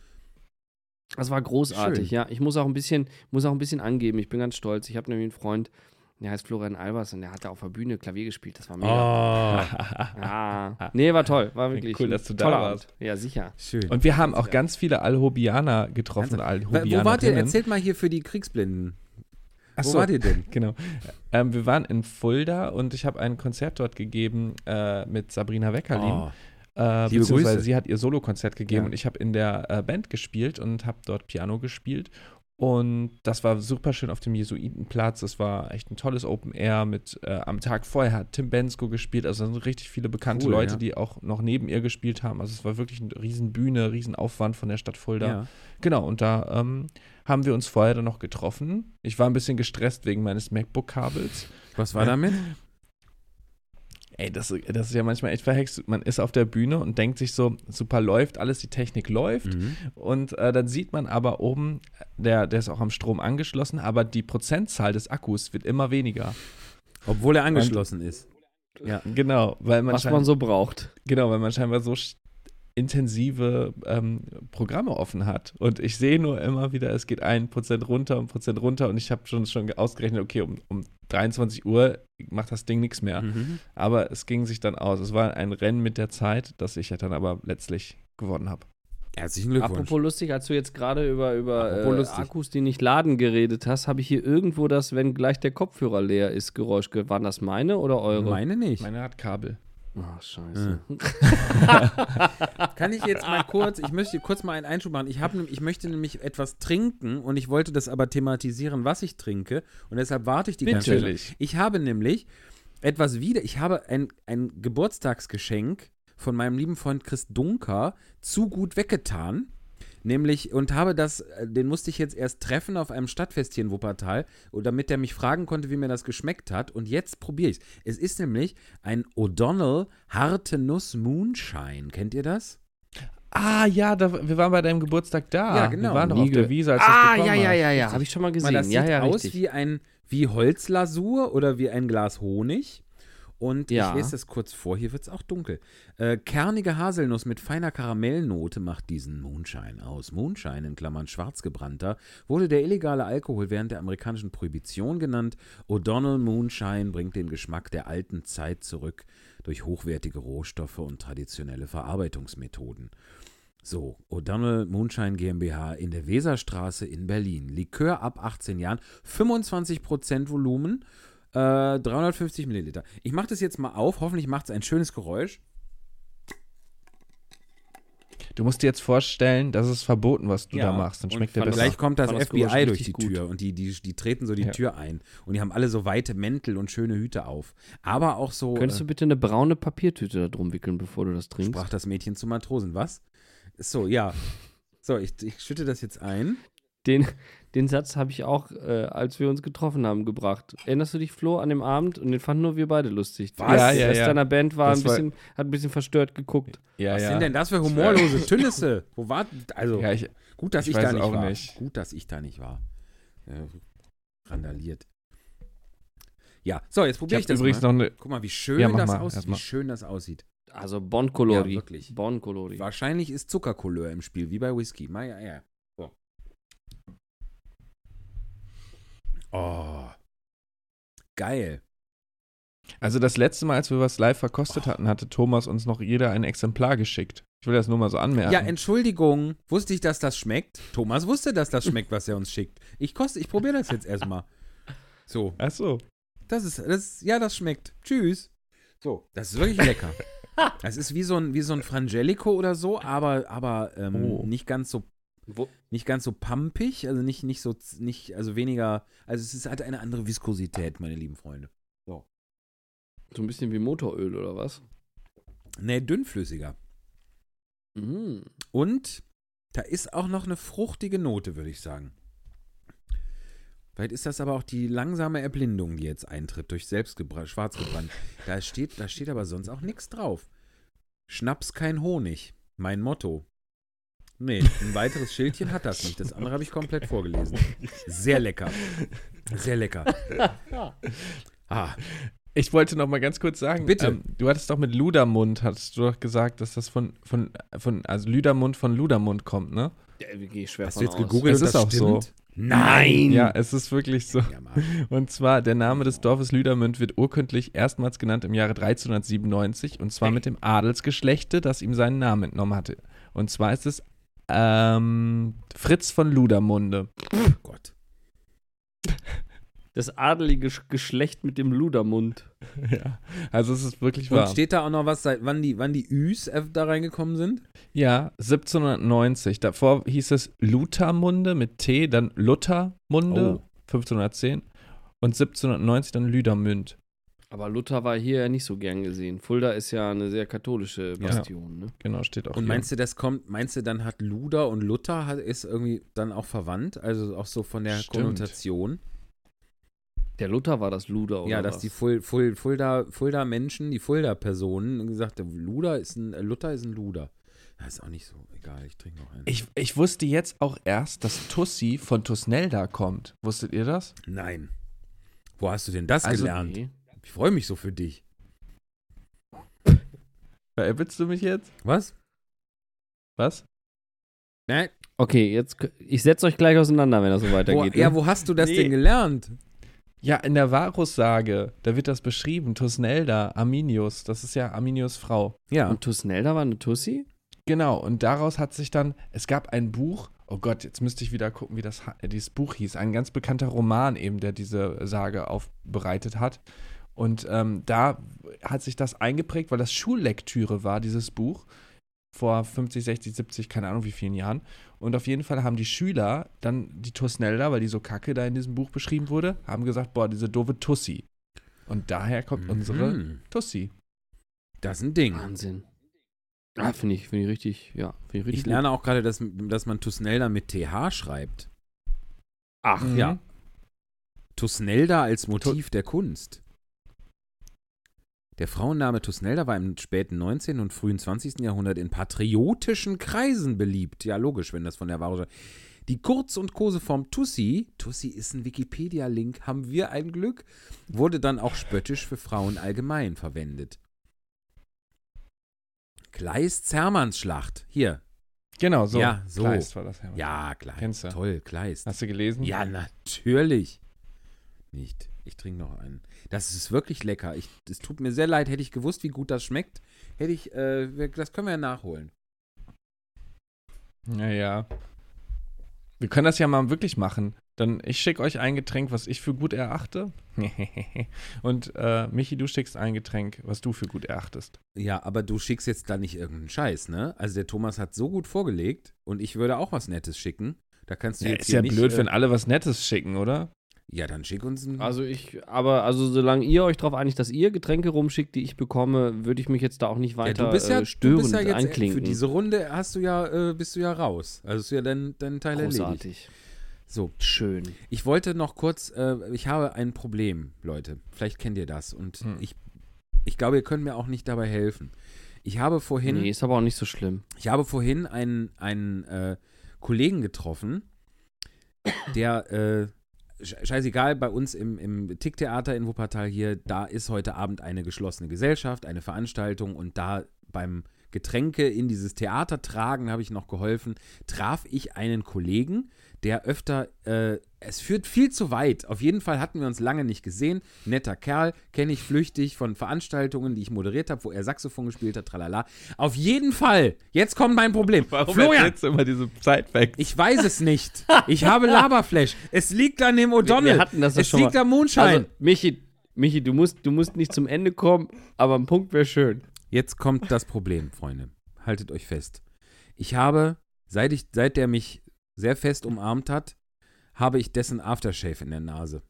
Das war großartig, Schön. ja. Ich muss auch ein bisschen, muss auch ein bisschen angeben. Ich bin ganz stolz. Ich habe nämlich einen Freund, der heißt Florian Albers und der hat da auf der Bühne Klavier gespielt. Das war mega. Oh, Ja. Nee, war toll. War wirklich Cool, dass du da warst. Abend. Ja, sicher. schön. Und wir haben auch ganz viele Alhobianer getroffen. Wo wart ihr? Erzählt mal hier für die Kriegsblinden. Wo Achso, wart ihr denn? Genau. Ähm, wir waren in Fulda und ich habe ein Konzert dort gegeben äh, mit Sabrina Weckerlin. Oh, Äh, beziehungsweise Grüße. sie hat ihr Solokonzert gegeben Ja. und ich habe in der äh, Band gespielt und habe dort Piano gespielt. Und das war super schön auf dem Jesuitenplatz. Es war echt ein tolles Open Air mit äh, am Tag vorher hat Tim Bensko gespielt. Also da sind richtig viele bekannte Cool, Leute, ja. die auch noch neben ihr gespielt haben. Also es war wirklich eine riesen Bühne, riesen Aufwand von der Stadt Fulda. Ja. Genau, und da ähm, haben wir uns vorher dann noch getroffen. Ich war ein bisschen gestresst wegen meines MacBook-Kabels. Was war damit? Ey, das, das ist ja manchmal echt verhext. Man ist auf der Bühne und denkt sich so, super läuft, alles, die Technik läuft. Mhm. Und äh, dann sieht man aber oben, der, der ist auch am Strom angeschlossen, aber die Prozentzahl des Akkus wird immer weniger. Obwohl er angeschlossen ist. Ja. Genau, weil man, Was man so braucht. genau, weil man scheinbar so intensive ähm, Programme offen hat. Und ich sehe nur immer wieder, es geht ein Prozent runter, ein Prozent runter und ich habe schon, schon ausgerechnet, okay, um, um 23 Uhr macht das Ding nichts mehr. Mhm. Aber es ging sich dann aus. Es war ein Rennen mit der Zeit, das ich ja dann aber letztlich gewonnen habe. Herzlichen Glückwunsch. Apropos lustig, als du jetzt gerade über, über äh. Akkus, die nicht laden, geredet hast, habe ich hier irgendwo das, wenn gleich der Kopfhörer leer ist, Geräusch gehört. Waren das meine oder eure? Meine nicht. Meine hat Kabel. Ach, scheiße. Kann ich jetzt mal kurz, ich möchte kurz mal einen Einschub machen. Ich, hab, ich möchte nämlich etwas trinken und ich wollte das aber thematisieren, was ich trinke. Und deshalb warte ich die ganze Zeit. Natürlich. Ich habe nämlich etwas wieder, ich habe ein, ein Geburtstagsgeschenk von meinem lieben Freund Chris Dunker zu gut weggetan. Nämlich, und habe das, äh, den musste ich jetzt erst treffen auf einem Stadtfest hier in Wuppertal, und damit er mich fragen konnte, wie mir das geschmeckt hat. Und jetzt probiere ich es. Es ist nämlich ein O'Donnell harte Nuss Moonshine. Kennt ihr das? Ah, ja, da, wir waren bei deinem Geburtstag da. Ja, genau. Wir waren doch auf der Wiese, als Ah, ja, ja, ja, ja, habe ich schon mal gesehen. mal, das ja, sieht ja, aus richtig. wie ein wie Holzlasur oder wie ein Glas Honig. Und Ja. ich lese das kurz vor, hier wird es auch dunkel. Äh, kernige Haselnuss mit feiner Karamellnote macht diesen Moonshine aus. Moonshine in Klammern schwarzgebrannter wurde der illegale Alkohol während der amerikanischen Prohibition genannt. O'Donnell Moonshine bringt den Geschmack der alten Zeit zurück durch hochwertige Rohstoffe und traditionelle Verarbeitungsmethoden. So, O'Donnell Moonshine GmbH in der Weserstraße in Berlin. Likör ab 18 Jahren, 25% Volumen, äh, 350 Milliliter. Ich mache das jetzt mal auf, hoffentlich macht es ein schönes Geräusch. Du musst dir jetzt vorstellen, das ist verboten, was du da machst. Dann und schmeckt der besser. Gleich kommt das das FBI Geräusch durch die gut. Tür und die, die, die treten so die Ja. Tür ein. Und die haben alle so weite Mäntel und schöne Hüte auf. Aber auch so, Könntest äh, du bitte eine braune Papiertüte da drum wickeln, bevor du das trinkst? sprach das Mädchen zu Matrosen. Was? So, ja. So, ich, ich schütte das jetzt ein. Den, den Satz habe ich auch, äh, als wir uns getroffen haben, gebracht. Erinnerst du dich, Flo, an dem Abend? Und den fanden nur wir beide lustig. Was? Der Ja, ja, ja. deiner Band war Das ein war- bisschen, hat ein bisschen verstört geguckt. ja, Was ja. sind denn das für humorlose Tünnisse? Wo war, also, Ja, ich, gut, dass ich ich, da nicht auch war. nicht. Gut, dass ich da nicht war. Ja, randaliert. Ja, so, jetzt ich probiere ich, habe das übrigens mal. noch eine. Guck mal, wie schön Ja, das mal, aussieht. Wie schön das aussieht. Also Bon Colori. Ja, wirklich. Bon Colori. Wahrscheinlich ist Zuckercouleur im Spiel, wie bei Whisky. Ja, ja. Oh. Geil. Also das letzte Mal, als wir was live verkostet hatten, hatte Thomas uns noch jeder ein Exemplar geschickt. Ich will das nur mal so anmerken. Ja, Entschuldigung. Wusste ich, dass das schmeckt? Thomas wusste, dass das schmeckt, was er uns schickt. Ich koste, ich probiere das jetzt erstmal. So, Ach so. das ist, das, ja, das schmeckt. Tschüss. So, das ist wirklich lecker. Das ist wie so ein, wie so ein Frangelico oder so, aber, aber ähm, Oh. nicht ganz so Wo, nicht ganz so pumpig, also nicht, nicht so, nicht, also weniger, also es ist, hat eine andere Viskosität, meine lieben Freunde. so ein bisschen wie Motoröl oder was? Nee, dünnflüssiger. Mhm. Und da ist auch noch eine fruchtige Note, würde ich sagen. Vielleicht ist das aber auch die langsame Erblindung, die jetzt eintritt durch selbstgebrannt, schwarzgebrannt. Da steht, da steht aber sonst auch nichts drauf. Schnaps kein Honig. Mein Motto. Nee, ein weiteres Schildchen hat das nicht. Das andere habe ich komplett vorgelesen. Sehr lecker. Sehr lecker. Ah, Ich wollte noch mal ganz kurz sagen, Bitte. Ähm, du hattest doch mit Ludermund, hattest du doch gesagt, dass das von, von, von also Lüdermund von Ludermund kommt, ne? Ja, ich schwer hast du jetzt aus. gegoogelt Es und ist das auch so. stimmt? Nein! Ja, es ist wirklich so. Und zwar, der Name des Dorfes Lüdermünd wird urkundlich erstmals genannt im Jahre 1397 und zwar mit dem Adelsgeschlechte, das ihm seinen Namen entnommen hatte. Und zwar ist es ähm, Fritz von Ludermunde. Oh Gott. Das adelige Sch- Geschlecht mit dem Ludermund. ja. Also es ist wirklich Und wahr. steht da auch noch was, seit wann die, wann die Üs da reingekommen sind? Ja, 1790. Davor hieß es Luthermunde mit T, dann Luthermunde, Oh. 1510. Und 1790 dann Lüdermünd. Aber Luther war hier ja nicht so gern gesehen. Fulda ist ja eine sehr katholische Ja. Bastion. Ne? Genau, steht auch Und hier. meinst du, das kommt, meinst du, dann hat Luder und Luther hat, ist irgendwie dann auch verwandt? Also auch so von der Stimmt. Konnotation? Der Luther war das Luder, oder ja, dass was? die Ful, Ful, Fulda, Fulda Menschen, die Fulda Personen gesagt haben, Luder ist ein, Luther ist ein Luder. Das ist auch nicht so egal, ich trinke noch einen. ich, ich wusste jetzt auch erst, dass Tussi von Tusnelda kommt. Wusstet ihr das? Nein. Wo hast du denn das Also- gelernt? Nee. Ich freue mich so für dich. Erwitzt du mich jetzt? Was? Was? Nein. Okay, jetzt, ich setze euch gleich auseinander, wenn das so Wo, weitergeht. ja, ne? wo hast du das Nee. denn gelernt? Ja, in der Varus-Sage, da wird das beschrieben. Tusnelda, Arminius, das ist ja Arminius Frau. Ja. Und Tusnelda war eine Tussi? Genau, und daraus hat sich dann, es gab ein Buch, oh Gott, jetzt müsste ich wieder gucken, wie das, äh, dieses Buch hieß. Ein ganz bekannter Roman eben, der diese Sage aufbereitet hat. Und ähm, da hat sich das eingeprägt, weil das Schullektüre war, dieses Buch, vor 50, 60, 70, keine Ahnung wie vielen Jahren. Und auf jeden Fall haben die Schüler dann die Tusnelda, weil die so kacke da in diesem Buch beschrieben wurde, haben gesagt, boah, diese doofe Tussi. Und daher kommt unsere Mhm. Tussi. Das ist ein Ding. Wahnsinn. Ah, finde ich, finde ich richtig, ja, finde ich richtig. Ich lerne auch gerade, dass, dass man Tusnelda mit TH schreibt. Ach, Mhm. ja. Tusnelda als Motiv der Kunst. Der Frauenname Tusnelda war im späten 19. und frühen 20. Jahrhundert in patriotischen Kreisen beliebt. Ja, logisch, wenn das von der Ware. Die Kurz- und Koseform Tussi, Tussi ist ein Wikipedia-Link, haben wir ein Glück, wurde dann auch spöttisch für Frauen allgemein verwendet. Kleist-Zermanns-Schlacht. Hier. Genau, so. Ja, so. Kleist war das ja. Ja, Kleist. Kennst du. Toll, Kleist. Hast du gelesen? Ja, natürlich. Nicht. Ich trinke noch einen. Das ist wirklich lecker. Ich, es tut mir sehr leid, hätte ich gewusst, wie gut das schmeckt, hätte ich, äh, das können wir ja nachholen. Naja. Wir können das ja mal wirklich machen. Dann ich schicke euch ein Getränk, was ich für gut erachte. Und äh, Michi, du schickst ein Getränk, was du für gut erachtest. Ja, aber du schickst jetzt da nicht irgendeinen Scheiß, ne? Also der Thomas hat so gut vorgelegt und ich würde auch was Nettes schicken. Da kannst du Ja, jetzt ist ja nicht, blöd, äh, wenn alle was Nettes schicken, oder? Ja, dann schick uns ein. Also ich, aber also solange ihr euch darauf einigt, dass ihr Getränke rumschickt, die ich bekomme, würde ich mich jetzt da auch nicht ja, weiter du bist ja, äh, du störend bist ja jetzt einklinken. für diese Runde hast du ja, äh, bist du ja raus. Also ist ja dein, dein Teil erledigt. Großartig. So, Schön. Ich wollte noch kurz, äh, ich habe ein Problem, Leute. Vielleicht kennt ihr das. Und Hm. ich, ich glaube, ihr könnt mir auch nicht dabei helfen. Ich habe vorhin, Nee, ist aber auch nicht so schlimm. ich habe vorhin einen, einen äh, Kollegen getroffen, der, äh, scheißegal, bei uns im, im Ticktheater in Wuppertal hier, da ist heute Abend eine geschlossene Gesellschaft, eine Veranstaltung und da beim Getränke in dieses Theater tragen, habe ich noch geholfen, traf ich einen Kollegen, der öfter, äh, es führt viel zu weit. Auf jeden Fall hatten wir uns lange nicht gesehen. Netter Kerl, kenne ich flüchtig von Veranstaltungen, die ich moderiert habe, wo er Saxophon gespielt hat, tralala. Auf jeden Fall, jetzt kommt mein Problem. Florian, du immer diese Sidefacts? ich weiß es nicht. Ich habe Laberflash. Es liegt an dem O'Donnell. Wir hatten das es schon liegt mal. am Moonshine. Also, Michi, Michi, du musst, du musst nicht zum Ende kommen, aber ein Punkt wäre schön. Jetzt kommt das Problem, Freunde. Haltet euch fest. Ich habe, seit, ich, seit der mich sehr fest umarmt hat, habe ich dessen Aftershave in der Nase.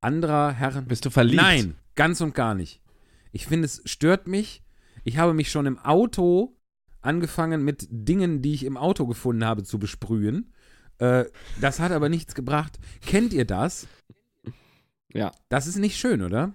Anderer Herren. Bist du verliebt? Nein, ganz und gar nicht. Ich finde, es stört mich. Ich habe mich schon im Auto angefangen mit Dingen, die ich im Auto gefunden habe, zu besprühen. Äh, das hat aber nichts gebracht. Kennt ihr das? Ja. Das ist nicht schön, oder?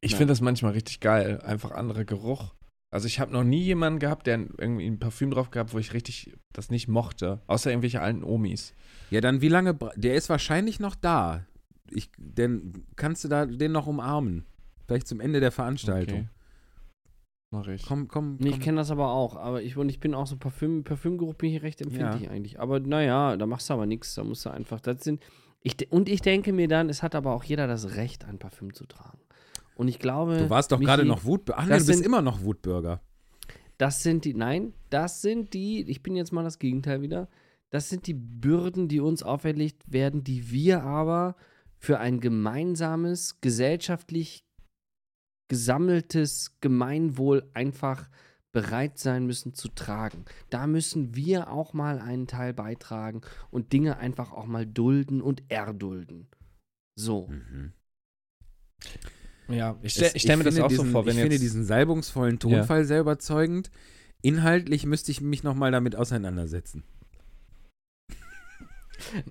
Ich finde das manchmal richtig geil. Einfach anderer Geruch. Also ich habe noch nie jemanden gehabt, der irgendwie ein Parfüm drauf gehabt, wo ich richtig das nicht mochte. Außer irgendwelche alten Omis. Ja, dann wie lange? Der ist wahrscheinlich noch da. Ich, denn kannst du da den noch umarmen? Vielleicht zum Ende der Veranstaltung. Okay. Mach ich. Komm, komm, Nee, ich komm. kenne das aber auch. Aber ich, und ich bin auch so Parfüm, Parfümgeruch bin ich recht empfindlich eigentlich. Aber naja, da machst du aber nichts. Da musst du einfach, das sind, ich, und ich denke mir dann, es hat aber auch jeder das Recht, ein Parfüm zu tragen. Und ich glaube. Du warst doch gerade noch Wutbürger. Ach nee, du bist sind- immer noch Wutbürger. Das sind die, nein, das sind die, ich bin jetzt mal das Gegenteil wieder. Das sind die Bürden, die uns auferlegt werden, die wir aber für ein gemeinsames, gesellschaftlich gesammeltes Gemeinwohl einfach bereit sein müssen zu tragen. Da müssen wir auch mal einen Teil beitragen und Dinge einfach auch mal dulden und erdulden. So. Mhm. Ja, ich stelle stell mir das finde auch so diesen, vor, wenn Ich jetzt. finde diesen salbungsvollen Tonfall sehr überzeugend. Inhaltlich müsste ich mich nochmal damit auseinandersetzen.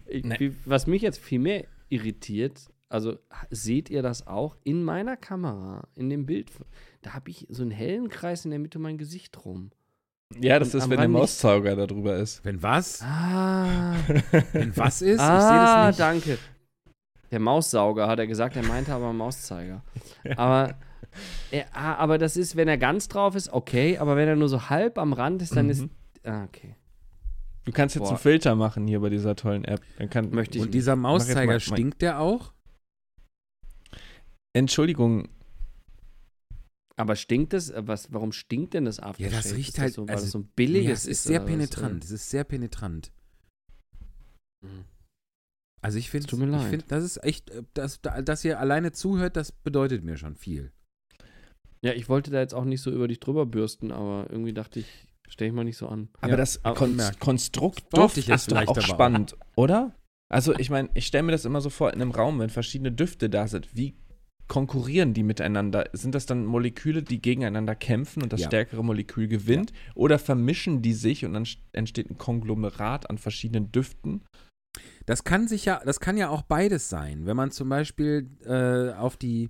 Ich, Nee. wie, was mich jetzt viel mehr irritiert, also seht ihr das auch in meiner Kamera, in dem Bild? Da habe ich so einen hellen Kreis in der Mitte um mein Gesicht rum. ja, das am ist, wenn der Mauszauger da drüber ist. Wenn was? Ah, Wenn was ist? ah ich sehe das nicht. danke. Der Maussauger hat er gesagt, er meinte aber Mauszeiger. Aber, er, ah, aber das ist, wenn er ganz drauf ist, okay, aber wenn er nur so halb am Rand ist, dann ist. Mhm. Ah, okay. Du kannst jetzt Boah. einen Filter machen hier bei dieser tollen App. Dann kann, Möchte ich Und dieser Mauszeiger, mal- stinkt der auch? Entschuldigung, Aber stinkt es? äh, Was, warum stinkt denn das Ja, Aftershave? das riecht ist halt- Das so, weil also- das so ein billiges ja, es ist sehr oder was, penetrant. Es ist sehr penetrant. Mhm. Also ich finde, ich finde, das ist echt, äh, das, da- dass ihr alleine zuhört, das bedeutet mir schon viel. Ja, ich wollte da jetzt auch nicht so über dich drüber bürsten, aber irgendwie dachte ich, stell ich mal nicht so an. aber Ja, das Kon. Konstrukt Duft ist doch vielleicht auch spannend, oder? Also ich meine, ich stelle mir das immer so vor, in einem Raum, wenn verschiedene Düfte da sind, wie konkurrieren die miteinander? Sind das dann Moleküle, die gegeneinander kämpfen und das Ja. stärkere Molekül gewinnt? Oder vermischen die sich und dann st- entsteht ein Konglomerat an verschiedenen Düften? Das kann sich ja, das kann ja auch beides sein. Wenn man zum Beispiel äh, auf die,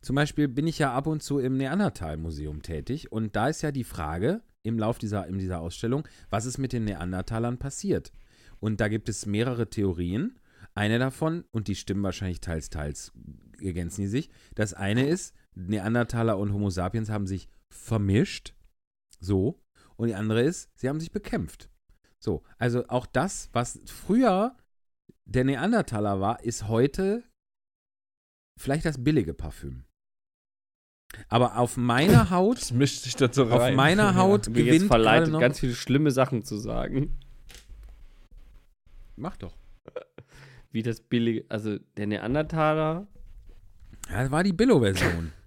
zum Beispiel bin ich ja ab und zu im Neandertal-Museum tätig und da ist ja die Frage im Lauf dieser, in dieser Ausstellung, was ist mit den Neandertalern passiert? Und da gibt es mehrere Theorien. Eine davon, und die stimmen wahrscheinlich teils, teils, ergänzen die sich. Das eine ist, Neandertaler und Homo sapiens haben sich vermischt. So. Und die andere ist, sie haben sich bekämpft. So, also auch das, was früher der Neandertaler war, ist heute vielleicht das billige Parfüm. Aber auf meiner Haut, Das mischt sich dazu auf rein. meiner Haut jetzt gewinnt gerade verleitet, noch. ganz viele schlimme Sachen zu sagen. Mach doch. Wie das billige, also der Neandertaler. Ja, das war die Billo-Version.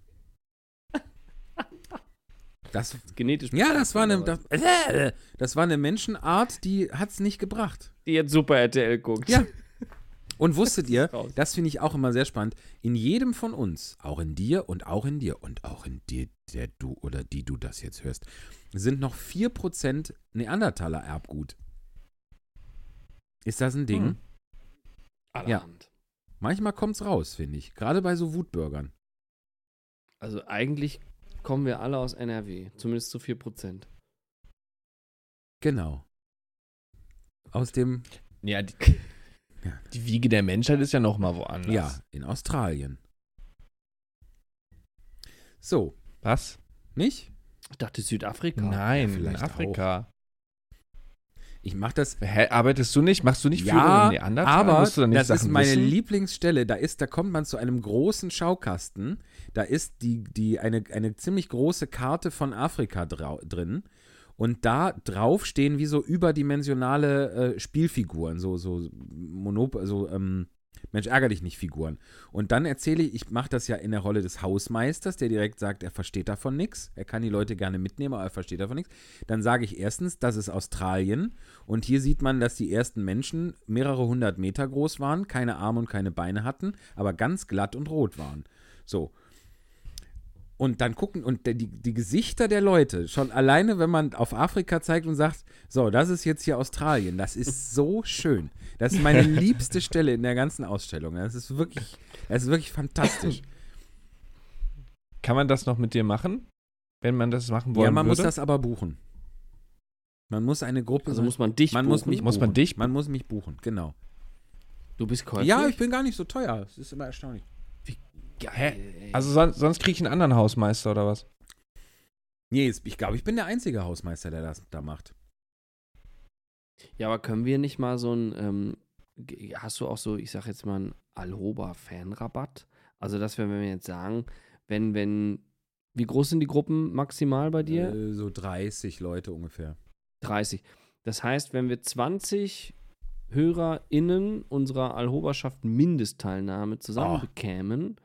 Das, Genetisch. ja, das war eine, das, äh, das war eine Menschenart, die hat es nicht gebracht. Die jetzt Super RTL guckt. Ja. Und wusstet ihr, das finde ich auch immer sehr spannend, in jedem von uns, auch in dir und auch in dir und auch in dir, der du oder die du das jetzt hörst, sind noch 4% Neandertaler-Erbgut. Ist das ein Ding? Hm. Allerhand. Manchmal kommt's raus, finde ich. Gerade bei so Wutbürgern. Also eigentlich kommen wir alle aus NRW. Zumindest zu 4%. Genau. Aus dem, Ja, die, Ja. die Wiege der Menschheit ist ja noch mal woanders. ja, in Australien. So, Was? nicht? Ich dachte Südafrika. Nein, Ja, Afrika. Ich mache das Hä, arbeitest du nicht? Machst du nicht Führung Ja, im Neandertal? aber Musst du dann nicht das Sachen ist meine wissen? Lieblingsstelle. Da ist, da kommt man zu einem großen Schaukasten. Da ist die, die eine, eine ziemlich große Karte von Afrika drin. Und da drauf stehen wie so überdimensionale äh, Spielfiguren, so, so Monop, so, ähm, Mensch, ärger dich nicht Figuren. Und dann erzähle ich, ich mache das ja in der Rolle des Hausmeisters, der direkt sagt, er versteht davon nichts. Er kann die Leute gerne mitnehmen, aber er versteht davon nichts. Dann sage ich erstens, das ist Australien. Und hier sieht man, dass die ersten Menschen mehrere hundert Meter groß waren, keine Arme und keine Beine hatten, aber ganz glatt und rot waren. So. Und dann gucken, und die, die Gesichter der Leute, schon alleine, wenn man auf Afrika zeigt und sagt, so, das ist jetzt hier Australien, das ist so schön. Das ist meine liebste Stelle in der ganzen Ausstellung. Das ist wirklich, das ist wirklich fantastisch. Kann man das noch mit dir machen? Wenn man das machen wollen Ja, man muss würde? das aber buchen. Man muss eine Gruppe, Also muss man dich man buchen. muss mich Muss man buchen. dich Man muss mich buchen, genau. Du bist käuflich? Ja, ich bin gar nicht so teuer. Das ist immer erstaunlich. Geil, ey. Also son sonst kriege ich einen anderen Hausmeister oder was? Nee, ich glaube, ich bin der einzige Hausmeister, der das da macht. Ja, aber können wir nicht mal so ein, ähm, hast du auch so, ich sag jetzt mal, einen Alhoba-Fanrabatt? Also, dass wir, wenn wir jetzt sagen, wenn, wenn, wie groß sind die Gruppen maximal bei dir? Äh, so 30 Leute ungefähr. 30. Das heißt, wenn wir 20 HörerInnen unserer Alhoberschaft Mindestteilnahme zusammen Oh. bekämen,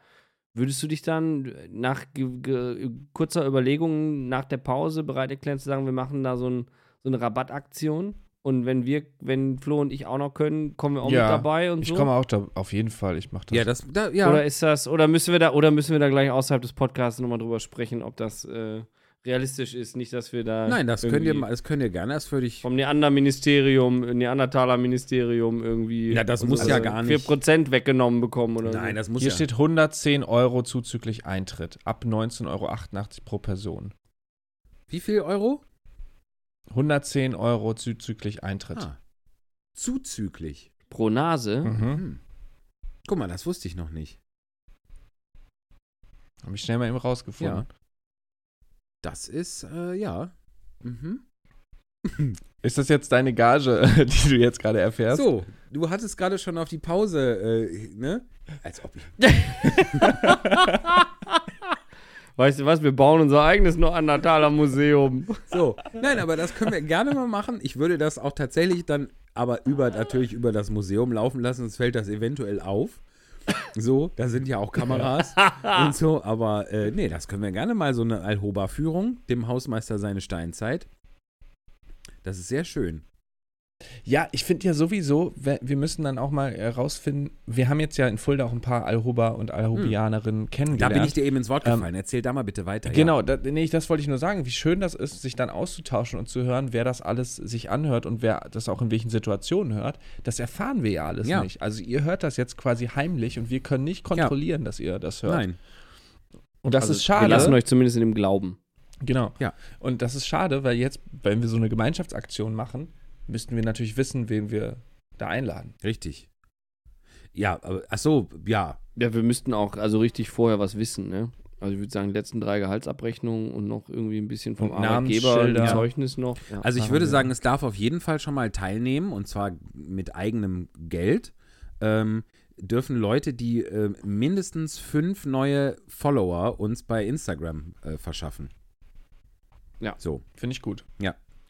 würdest du dich dann nach ge ge kurzer Überlegung nach der Pause bereit erklären zu sagen, wir machen da so, ein, so eine Rabattaktion? Und wenn wir, wenn Flo und ich auch noch können, kommen wir auch Ja, mit dabei und Ich so? komme auch da auf jeden Fall. Ich mache das. Ja, das, da, ja. Oder ist das, oder müssen wir da, oder müssen wir da gleich außerhalb des Podcasts nochmal drüber sprechen, ob das äh, realistisch ist? Nicht, dass wir da. Nein, das könnt ihr, das könnt ihr gerne. Das würde ich. Vom Neander-Ministerium, Neandertaler Ministerium irgendwie. Ja, das muss ja gar nicht. 4% weggenommen bekommen oder Nein, so. das muss Hier ja. steht 110 Euro zuzüglich Eintritt. Ab 19,88 Euro pro Person. Wie viel Euro? 110 Euro zuzüglich Eintritt. Ah. Zuzüglich. Pro Nase. Mhm. Hm. Guck mal, das wusste ich noch nicht. Habe ich schnell mal eben rausgefunden. Ja. Das ist, äh, ja. Mhm. Ist das jetzt deine Gage, die du jetzt gerade erfährst? So, du hattest gerade schon auf die Pause, äh, ne? Als ob ich. Weißt du was, wir bauen unser eigenes Neandertaler Museum. So, nein, aber das können wir gerne mal machen. Ich würde das auch tatsächlich dann aber über, natürlich über das Museum laufen lassen, sonst fällt das eventuell auf. So, da sind ja auch Kameras und so, aber äh, nee, das können wir gerne mal so eine Alhoba-Führung, dem Hausmeister seine Steinzeit. Das ist sehr schön. Ja, ich finde ja sowieso, wir müssen dann auch mal herausfinden, wir haben jetzt ja in Fulda auch ein paar Alhoba und Alhobianerinnen Hm. Da kennengelernt. bin ich dir eben ins Wort Ähm, gefallen. Erzähl da mal bitte weiter. Genau, da, nee, das wollte ich nur sagen, wie schön das ist, sich dann auszutauschen und zu hören, wer das alles sich anhört und wer das auch in welchen Situationen hört. Das erfahren wir ja alles Ja. nicht. Also ihr hört das jetzt quasi heimlich und wir können nicht kontrollieren, dass ihr das Ja. hört. Nein. Und das Also, ist schade. Wir lassen euch zumindest in dem Glauben. Genau. Ja. Und das ist schade, weil jetzt, wenn wir so eine Gemeinschaftsaktion machen, müssten wir natürlich wissen, wen wir da einladen. Richtig. Ja, aber, ach so, ja. Ja, wir müssten auch also richtig vorher was wissen, ne? Also ich würde sagen, die letzten drei Gehaltsabrechnungen und noch irgendwie ein bisschen vom Und Arbeitgeber, ein. Zeugnis noch. Ja. Also ich würde wir. sagen, es darf auf jeden Fall schon mal teilnehmen und zwar mit eigenem Geld. Ähm, dürfen Leute, die äh, mindestens fünf neue Follower uns bei Instagram äh, verschaffen. Ja. So, Finde ich gut.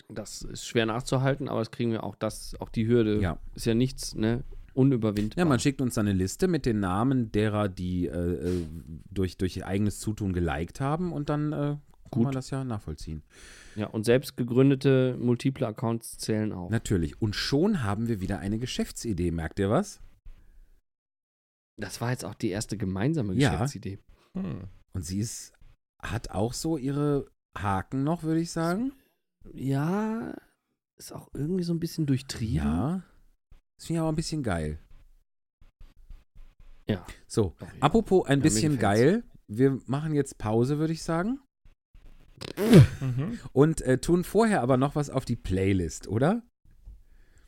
Das ist schwer nachzuhalten, aber das kriegen wir auch, das, auch die Hürde ja. ist ja nichts, ne? Unüberwindbar. Ja, man schickt uns dann eine Liste mit den Namen derer, die äh, äh, durch, durch ihr eigenes Zutun geliked haben und dann äh, kann man das ja nachvollziehen. ja, und selbst gegründete multiple Accounts zählen auch. Natürlich. Und schon haben wir wieder eine Geschäftsidee. Merkt ihr was? Das war jetzt auch die erste gemeinsame Ja. Geschäftsidee. Hm. Und sie ist, hat auch so ihre Haken noch, würde ich sagen. Ja, ist auch irgendwie so ein bisschen durchtrieben. Ja. Das finde ich aber ein bisschen geil. Ja. So, Auf jeden apropos ein mir bisschen geil. Wir machen jetzt Pause, würde ich sagen. Mhm. Und äh, tun vorher aber noch was auf die Playlist, oder?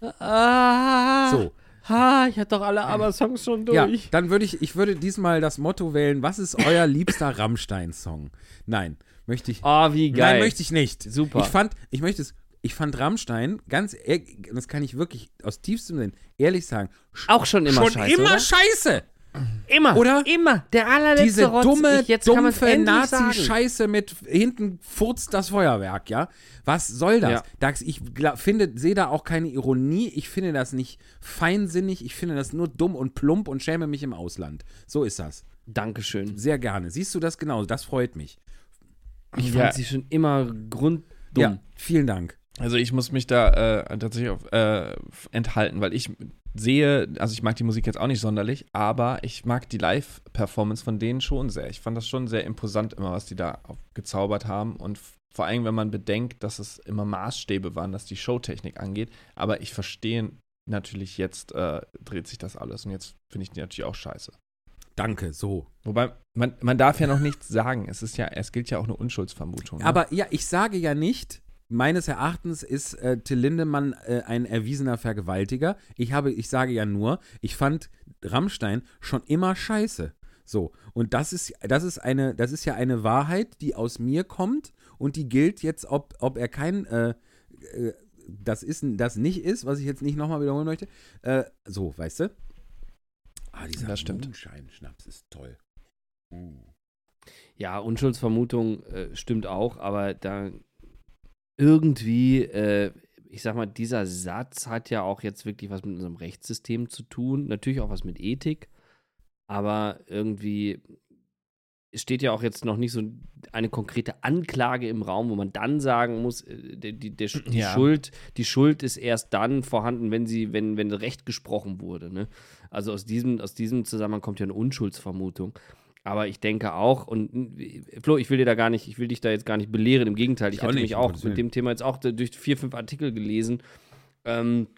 Ah, So, Ha, ich hatte doch alle Aber-Songs schon ja, durch. dann würde ich, ich würde diesmal das Motto wählen, was ist euer liebster Rammstein-Song? Nein, möchte ich, Oh, wie geil. nein, möchte ich nicht. Super. Ich fand, ich möchte es, ich fand Rammstein, ganz, ehr- das kann ich wirklich aus tiefstem Sinn ehrlich sagen, auch schon immer schon scheiße, immer oder? scheiße. Immer. Oder? Immer. Der allerletzte Diese Rotz. dumme, ich, jetzt dumpfe. Nazi-Scheiße mit hinten furzt das Feuerwerk, ja? Was soll das? Ja. Dax, ich finde, sehe da auch keine Ironie. Ich finde das nicht feinsinnig. Ich finde das nur dumm und plump und schäme mich im Ausland. So ist das. Dankeschön. Sehr gerne. Siehst du das genau? Das freut mich. Ich Ja. fand sie schon immer grunddumm. Ja, vielen Dank. Also ich muss mich da äh, tatsächlich auf, äh, enthalten, weil ich sehe, also ich mag die Musik jetzt auch nicht sonderlich, aber ich mag die Live-Performance von denen schon sehr. Ich fand das schon sehr imposant immer, was die da gezaubert haben und vor allem, wenn man bedenkt, dass es immer Maßstäbe waren, was die Showtechnik angeht. Aber ich verstehe natürlich, jetzt äh, dreht sich das alles und jetzt finde ich die natürlich auch scheiße. Danke, so. Wobei, man, man darf ja noch nichts sagen. Es ist ja, es gilt ja auch eine Unschuldsvermutung. Ne? Aber ja, ich sage ja nicht, meines Erachtens ist äh, Till Lindemann äh, ein erwiesener Vergewaltiger. Ich, habe, ich sage ja nur, ich fand Rammstein schon immer scheiße. So, und das ist, das ist eine, das ist ja eine Wahrheit, die aus mir kommt und die gilt jetzt, ob, ob er kein, äh, äh, das ist, das nicht ist, was ich jetzt nicht nochmal wiederholen möchte. Äh, so, weißt du? Ah, dieser Das stimmt. Moonshine-Schnaps ist toll. Mm. Ja, Unschuldsvermutung äh, stimmt auch, aber da irgendwie äh, ich sag mal, dieser Satz hat ja auch jetzt wirklich was mit unserem Rechtssystem zu tun, natürlich auch was mit Ethik, aber irgendwie steht ja auch jetzt noch nicht so eine konkrete Anklage im Raum, wo man dann sagen muss, äh, die, die, der, die Ja. Schuld, die Schuld ist erst dann vorhanden, wenn sie, wenn, wenn Recht gesprochen wurde. Ne? Also aus diesem, aus diesem Zusammenhang kommt ja eine Unschuldsvermutung. Aber ich denke auch, und äh, Flo, ich will dir da gar nicht, ich will dich da jetzt gar nicht belehren, im Gegenteil, ich, Ich auch hatte nicht, mich auch mit dem Thema jetzt auch durch vier, fünf Artikel gelesen. Ähm,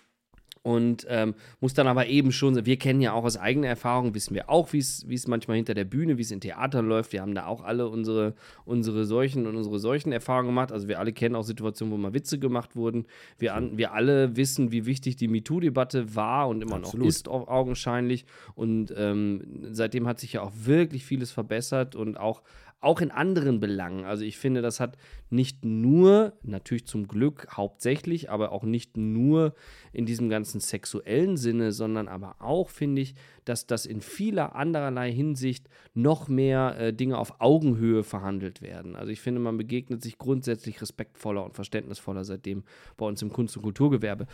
und ähm, muss dann aber eben schon, wir kennen ja auch aus eigener Erfahrung, wissen wir auch, wie es manchmal hinter der Bühne, wie es in Theatern läuft. Wir haben da auch alle unsere, unsere solchen und unsere solchen Erfahrungen gemacht. Also wir alle kennen auch Situationen, wo mal Witze gemacht wurden. Wir, an, wir alle wissen, wie wichtig die MeToo-Debatte war und immer Absolut. noch ist, au- augenscheinlich. Und ähm, seitdem hat sich ja auch wirklich vieles verbessert und auch, auch in anderen Belangen. Also ich finde, das hat nicht nur, natürlich zum Glück hauptsächlich, aber auch nicht nur in diesem ganzen sexuellen Sinne, sondern aber auch, finde ich, dass das in vieler andererlei Hinsicht noch mehr äh, Dinge auf Augenhöhe verhandelt werden. Also ich finde, man begegnet sich grundsätzlich respektvoller und verständnisvoller seitdem bei uns im Kunst- und Kulturgewerbe.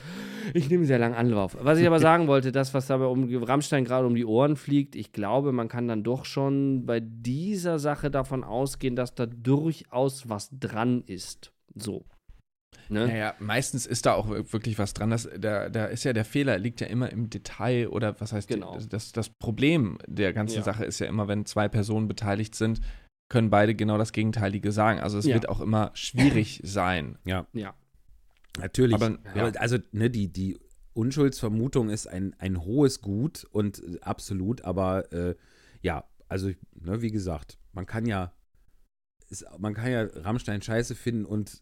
Ich nehme sehr lang Anlauf. Was ich aber sagen wollte, das, was dabei um Rammstein gerade um die Ohren fliegt, ich glaube, man kann dann doch schon bei dieser Sache davon ausgehen, dass da durchaus was dran ist. So. Ne? Naja, meistens ist da auch wirklich was dran. Das, da, da ist ja der Fehler, liegt ja immer im Detail oder was heißt Genau. das, das Problem der ganzen Ja. Sache ist ja immer, wenn zwei Personen beteiligt sind, können beide genau das Gegenteilige sagen. Also es Ja. wird auch immer schwierig sein. Ja, Ja. natürlich. Aber, ja. Aber, also, ne, die, die Unschuldsvermutung ist ein, ein hohes Gut und äh, absolut, aber äh, ja, also, ne, wie gesagt, man kann ja, ist, man kann ja Rammstein scheiße finden und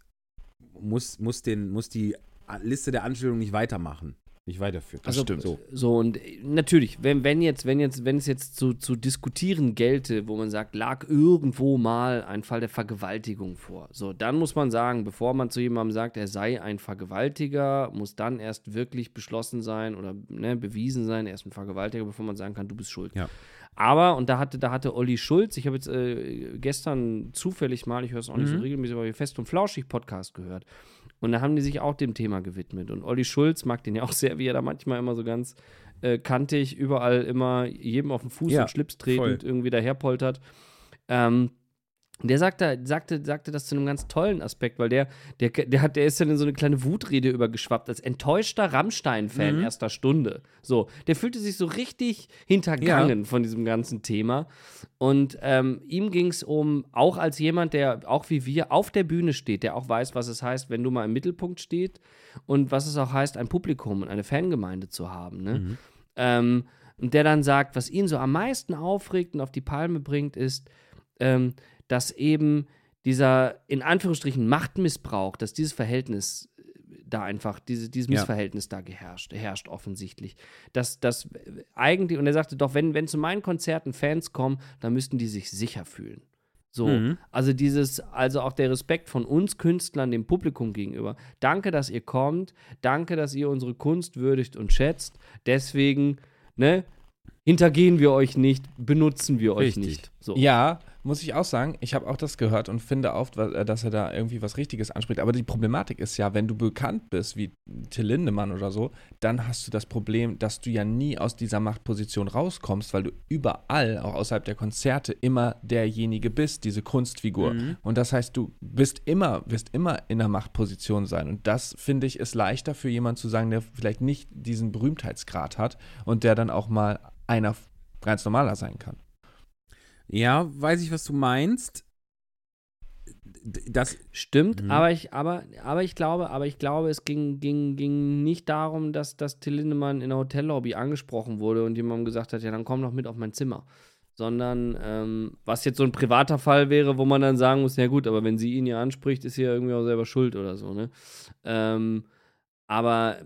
muss, muss, den, muss die Liste der Anstellungen nicht weitermachen. Nicht weiterführen. Das stimmt. So. So, und äh, natürlich, wenn, wenn jetzt, wenn jetzt, wenn es jetzt zu, zu diskutieren gelte, wo man sagt, lag irgendwo mal ein Fall der Vergewaltigung vor. So, dann muss man sagen, bevor man zu jemandem sagt, er sei ein Vergewaltiger, muss dann erst wirklich beschlossen sein oder ne, bewiesen sein, er ist ein Vergewaltiger, bevor man sagen kann, du bist schuld. Ja. Aber, und da hatte, da hatte Olli Schulz, ich habe jetzt äh, gestern zufällig mal, ich höre es auch nicht so Mhm. regelmäßig, aber Fest und Flauschig Podcast gehört. Und da haben die sich auch dem Thema gewidmet. Und Olli Schulz mag den ja auch sehr, wie er da manchmal immer so ganz äh, kantig, überall immer jedem auf den Fuß Ja, und Schlips tretend voll. irgendwie daherpoltert. Ähm, der sagte, sagte, sagte das zu einem ganz tollen Aspekt, weil der, der, der, hat, der ist dann in so eine kleine Wutrede übergeschwappt, als enttäuschter Rammstein-Fan Mhm. erster Stunde. So, der fühlte sich so richtig hintergangen von diesem ganzen Thema. Und ähm, ihm ging es um, auch als jemand, der auch wie wir auf der Bühne steht, der auch weiß, was es heißt, wenn du mal im Mittelpunkt steht und was es auch heißt, ein Publikum und eine Fangemeinde zu haben. Ne? Mhm. Ähm, und der dann sagt, was ihn so am meisten aufregt und auf die Palme bringt, ist, ähm, dass eben dieser in Anführungsstrichen Machtmissbrauch, dass dieses Verhältnis äh, da einfach, diese, dieses Ja. Missverhältnis da geherrscht, herrscht offensichtlich. Dass das eigentlich, und er sagte doch, wenn, wenn zu meinen Konzerten Fans kommen, dann müssten die sich sicher fühlen. So, Mhm. also dieses, also auch der Respekt von uns Künstlern dem Publikum gegenüber. Danke, dass ihr kommt. Danke, dass ihr unsere Kunst würdigt und schätzt. Deswegen, ne, hintergehen wir euch nicht, benutzen wir euch Richtig. nicht. So. Ja, muss ich auch sagen, ich habe auch das gehört und finde oft, äh, dass er da irgendwie was Richtiges anspricht. Aber die Problematik ist ja, wenn du bekannt bist, wie Till Lindemann oder so, dann hast du das Problem, dass du ja nie aus dieser Machtposition rauskommst, weil du überall, auch außerhalb der Konzerte, immer derjenige bist, diese Kunstfigur. Mhm. Und das heißt, du bist immer, wirst immer in der Machtposition sein. Und das, finde ich, ist leichter für jemanden zu sagen, der vielleicht nicht diesen Berühmtheitsgrad hat und der dann auch mal einer ganz normaler sein kann. Ja, weiß ich, was du meinst. Das, Stimmt, Mhm. aber ich, aber, aber ich glaube, aber ich glaube, es ging, ging, ging nicht darum, dass, dass Till Lindemann in der Hotellobby angesprochen wurde und jemandem gesagt hat, ja, dann komm doch mit auf mein Zimmer. Sondern, ähm, was jetzt so ein privater Fall wäre, wo man dann sagen muss, ja gut, aber wenn sie ihn ja anspricht, ist sie ja irgendwie auch selber schuld oder so, ne? Ähm, aber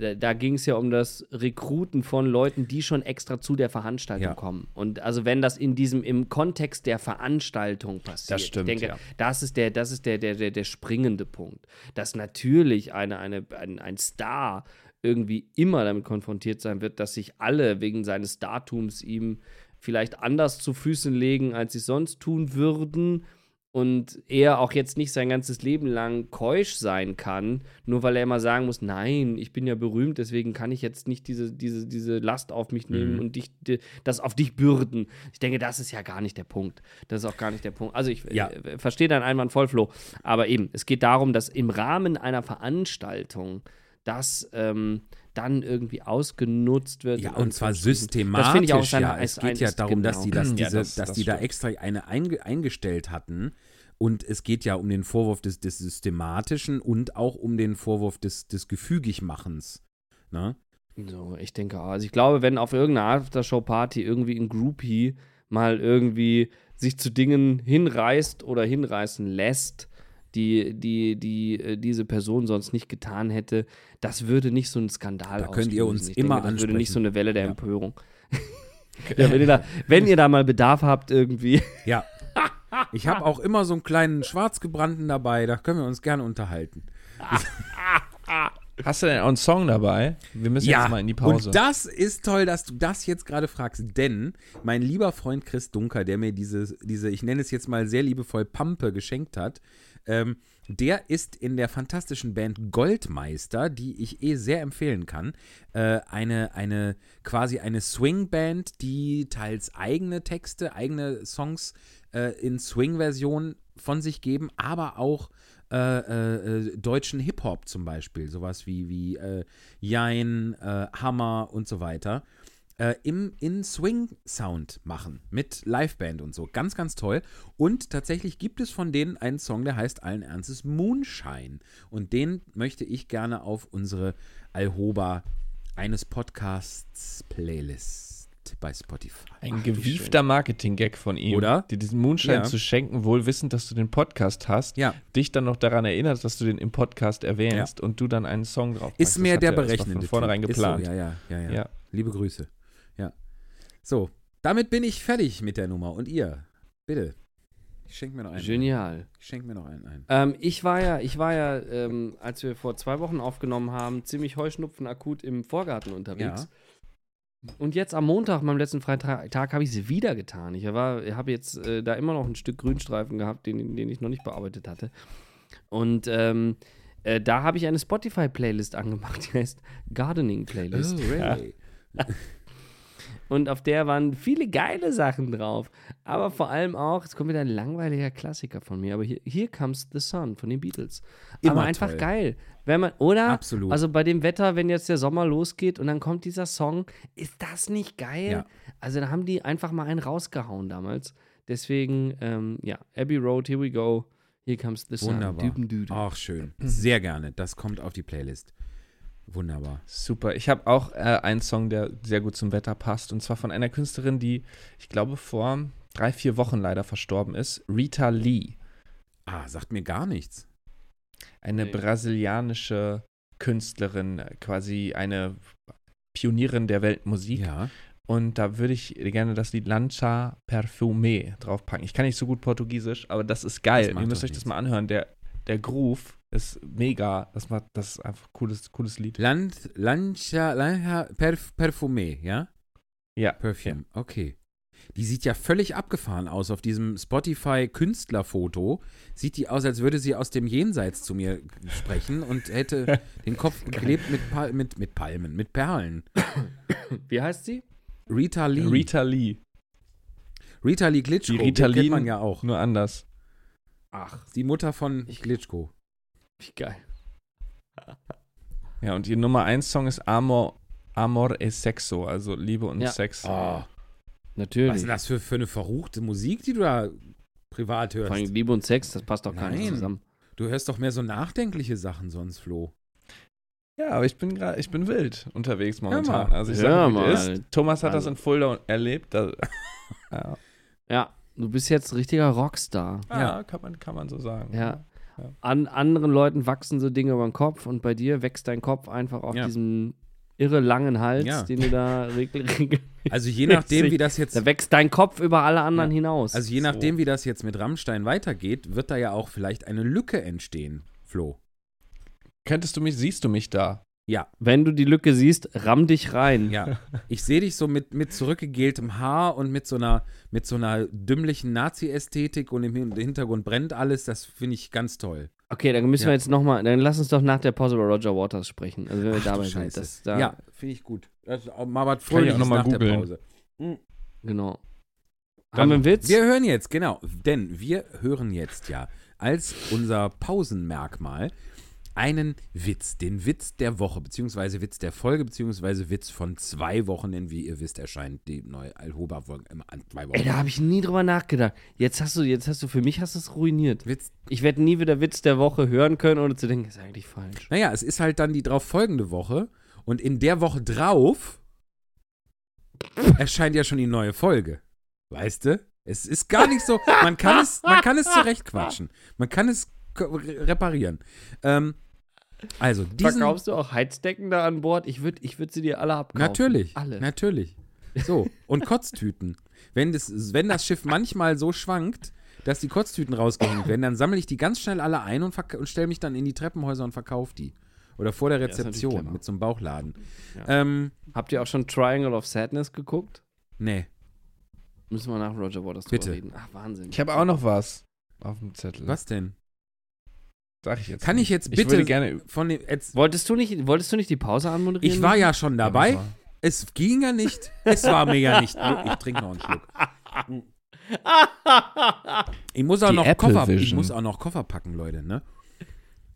da, da ging es ja um das Rekruten von Leuten, die schon extra zu der Veranstaltung Ja. kommen. Und also wenn das in diesem, im Kontext der Veranstaltung passiert, Das stimmt, ich denke, ja. das ist der, das ist der, der, der, der springende Punkt. Dass natürlich eine, eine, ein, ein Star irgendwie immer damit konfrontiert sein wird, dass sich alle wegen seines Datums ihm vielleicht anders zu Füßen legen, als sie sonst tun würden. Und er auch jetzt nicht sein ganzes Leben lang keusch sein kann, nur weil er immer sagen muss, nein, ich bin ja berühmt, deswegen kann ich jetzt nicht diese, diese, diese Last auf mich nehmen Mhm. und dich, di- das auf dich bürden. Ich denke, das ist ja gar nicht der Punkt. Das ist auch gar nicht der Punkt. Also ich Ja. äh, verstehe deinen Einwand voll, Flo. Aber eben, es geht darum, dass im Rahmen einer Veranstaltung das ähm, dann irgendwie ausgenutzt wird. Ja, und zwar systematisch. Das finde ich auch seine- ja. Es geht ja darum, dass genau. die, dass Ja, diese, das- dass das die da extra eine einge eingestellt hatten. Und es geht ja um den Vorwurf des, des Systematischen und auch um den Vorwurf des, des Gefügigmachens. Ne? So, ich denke auch. Also ich glaube, wenn auf irgendeiner Aftershow-Party irgendwie ein Groupie mal irgendwie sich zu Dingen hinreißt oder hinreißen lässt, die, die, die äh, diese Person sonst nicht getan hätte, das würde nicht so einen Skandal Da könnt ihr uns ich immer denke, Das würde nicht so ansprechen. eine Welle der Ja. Empörung. ja, wenn, ihr da, wenn ihr da mal Bedarf habt irgendwie. Ja. Ich habe auch immer so einen kleinen Schwarzgebrannten dabei, da können wir uns gerne unterhalten. Hast du denn auch einen Song dabei? Wir müssen jetzt mal in die Pause. Und das ist toll, dass du das jetzt gerade fragst, denn mein lieber Freund Chris Dunker, der mir diese, diese ich nenne es jetzt mal sehr liebevoll Pampe geschenkt hat, ähm, der ist in der fantastischen Band Goldmeister, die ich eh sehr empfehlen kann. Äh, eine, eine, quasi eine Swing-Band, die teils eigene Texte, eigene Songs äh, in Swing-Version von sich geben, aber auch äh, äh, äh, deutschen Hip-Hop zum Beispiel, sowas wie, wie äh, Jein, äh, Hammer und so weiter, äh, im, in Swing-Sound machen mit Liveband und so. Ganz, ganz toll. Und tatsächlich gibt es von denen einen Song, der heißt allen Ernstes Moonshine. Und den möchte ich gerne auf unsere Alhoba eines Podcasts Playlist bei Spotify. Ein gewiefter Marketing-Gag von ihm. Oder? Dir diesen Moonshine Ja. zu schenken, wohl wissend, dass du den Podcast hast. Ja. Dich dann noch daran erinnerst, dass du den im Podcast erwähnst und du dann einen Song drauf Ist mehr der er- berechnende Von vornherein Typ. geplant. Ist so, ja, ja, ja, ja, Ja. Liebe Grüße. Ja. So, damit bin ich fertig mit der Nummer. Und ihr, bitte. Ich schenke mir noch einen. Genial. Ich schenke mir noch einen ein. Ähm, ich war ja, ich war ja, ähm, als wir vor zwei Wochen aufgenommen haben, ziemlich Heuschnupfen akut im Vorgarten unterwegs. Ja. Und jetzt am Montag, meinem letzten Freitag, habe ich es wieder getan. Ich war, habe jetzt äh, da immer noch ein Stück Grünstreifen gehabt, den, den ich noch nicht bearbeitet hatte. Und ähm, äh, da habe ich eine Spotify-Playlist angemacht, die heißt Gardening Playlist. Oh, really? Und auf der waren viele geile Sachen drauf. Aber vor allem auch, jetzt kommt wieder ein langweiliger Klassiker von mir, aber hier, Here Comes the Sun von den Beatles. Immer aber einfach toll. geil. Wenn man, oder? Absolut. Also bei dem Wetter, wenn jetzt der Sommer losgeht und dann kommt dieser Song, ist das nicht geil? Ja. Also da haben die einfach mal einen rausgehauen damals. Deswegen, ähm, ja, Abbey Road, here we go. Here comes the sun. Wunderbar. Ach, schön. Sehr gerne. Das kommt auf die Playlist. Wunderbar. Super. Ich habe auch äh, einen Song, der sehr gut zum Wetter passt. Und zwar von einer Künstlerin, die, ich glaube, vor drei, vier Wochen leider verstorben ist. Rita Lee. Ah, sagt mir gar nichts. Eine Nee. brasilianische Künstlerin, quasi eine Pionierin der Weltmusik. Ja. Und da würde ich gerne das Lied Lancha Perfume draufpacken. Ich kann nicht so gut Portugiesisch, aber das ist geil. Das Ihr müsst euch das nichts. mal anhören. Der, der Groove ist mega. Das, macht, das ist einfach ein cooles, cooles Lied. Land, Lancia, Lancia Perf, Perfume, ja? Ja. Perfume, okay. Die sieht ja völlig abgefahren aus auf diesem Spotify-Künstlerfoto. Sieht die aus, als würde sie aus dem Jenseits zu mir sprechen und hätte den Kopf geklebt mit, Pal mit, mit Palmen, mit Perlen. Wie heißt sie? Rita Lee. Rita Lee. Rita Lee Glitschko. Die den Ritalin- kennt man ja auch. Nur anders. Ach, Die Mutter von Glitschko. Wie geil. Ja, und ihr Nummer 1 Song ist Amor, Amor e Sexo, also Liebe und Ja. Sex. Oh, Natürlich. was ist denn das für, für eine verruchte Musik, die du da privat hörst? Vor allem Liebe und Sex, das passt doch gar nicht Nein. zusammen. Du hörst doch mehr so nachdenkliche Sachen sonst, Flo. Ja, aber ich bin gerade, ich bin wild unterwegs momentan. mal. Also ich sage, wie mal. ist. Thomas hat das Also. in Fulda erlebt. Da, ja, Ja, du bist jetzt richtiger Rockstar. ja. Kann, man, kann man so sagen. Ja. Ja. An anderen Leuten wachsen so Dinge über den Kopf und bei dir wächst dein Kopf einfach auf Ja. diesem irre langen Hals, Ja. den du da regel, regel Also je nachdem, wie das jetzt Da wächst dein Kopf über alle anderen hinaus. Also je So. nachdem, wie das jetzt mit Rammstein weitergeht, wird da ja auch vielleicht eine Lücke entstehen, Flo. Könntest du mich, siehst du mich da? Ja, Wenn du die Lücke siehst, ramm dich rein. ja. Ich sehe dich so mit, mit zurückgegeltem Haar und mit so einer, mit so einer dümmlichen Nazi-Ästhetik und im Hin- Hintergrund brennt alles. Das finde ich ganz toll. Okay, dann müssen Ja. wir jetzt nochmal, dann lass uns doch nach der Pause über Roger Waters sprechen. Also wenn wir Ach, du dabei Scheiße. sind. Das, da, ja, finde ich gut. Auch mal was Kann ich auch Fröhliches noch mal nach der googeln. Pause. Genau. Dann- Haben wir einen Witz? Wir hören jetzt, genau, denn wir hören jetzt ja als unser Pausenmerkmal einen Witz, den Witz der Woche, beziehungsweise Witz der Folge, beziehungsweise Witz von zwei Wochen, denn wie ihr wisst, erscheint die neue Alhoba-Folge immer an zwei Wochen. Ey, da habe ich nie drüber nachgedacht. Jetzt hast du, jetzt hast du, für mich hast du es ruiniert. Witz, Ich werde nie wieder Witz der Woche hören können, ohne zu denken, ist eigentlich falsch. naja, es ist halt dann die drauf folgende Woche und in der Woche drauf erscheint ja schon die neue Folge. Weißt du? Es ist gar nicht so, man kann es, man kann es zurechtquatschen. Man kann es reparieren. Ähm, also, diesen, Verkaufst du auch Heizdecken da an Bord? Ich würde ich würd sie dir alle abkaufen. Natürlich. Alle. Natürlich. So, und Kotztüten. Wenn das, wenn das Schiff manchmal so schwankt, dass die Kotztüten rausgehängt werden, dann sammle ich die ganz schnell alle ein und, und stelle mich dann in die Treppenhäuser und verkaufe die. Oder vor der Rezeption clever. mit so einem Bauchladen. Ja. Ähm, Habt ihr auch schon Triangle of Sadness geguckt? nee. Müssen wir nach Roger Waters Bitte. drüber reden. Ach, Wahnsinn. Ich habe auch noch was auf dem Zettel. Was denn? Sag ich jetzt. Kann nicht. ich jetzt Ich bitte würde gerne. von dem. Jetzt, Wolltest du nicht, wolltest du nicht die Pause anmoderieren? ich war ja schon dabei. Ja, Es ging ja nicht. Es war mir ja nicht. Ich trinke noch einen Schluck. Ich muss auch Die noch Apple Koffer, ich muss auch noch Koffer packen, Leute, ne?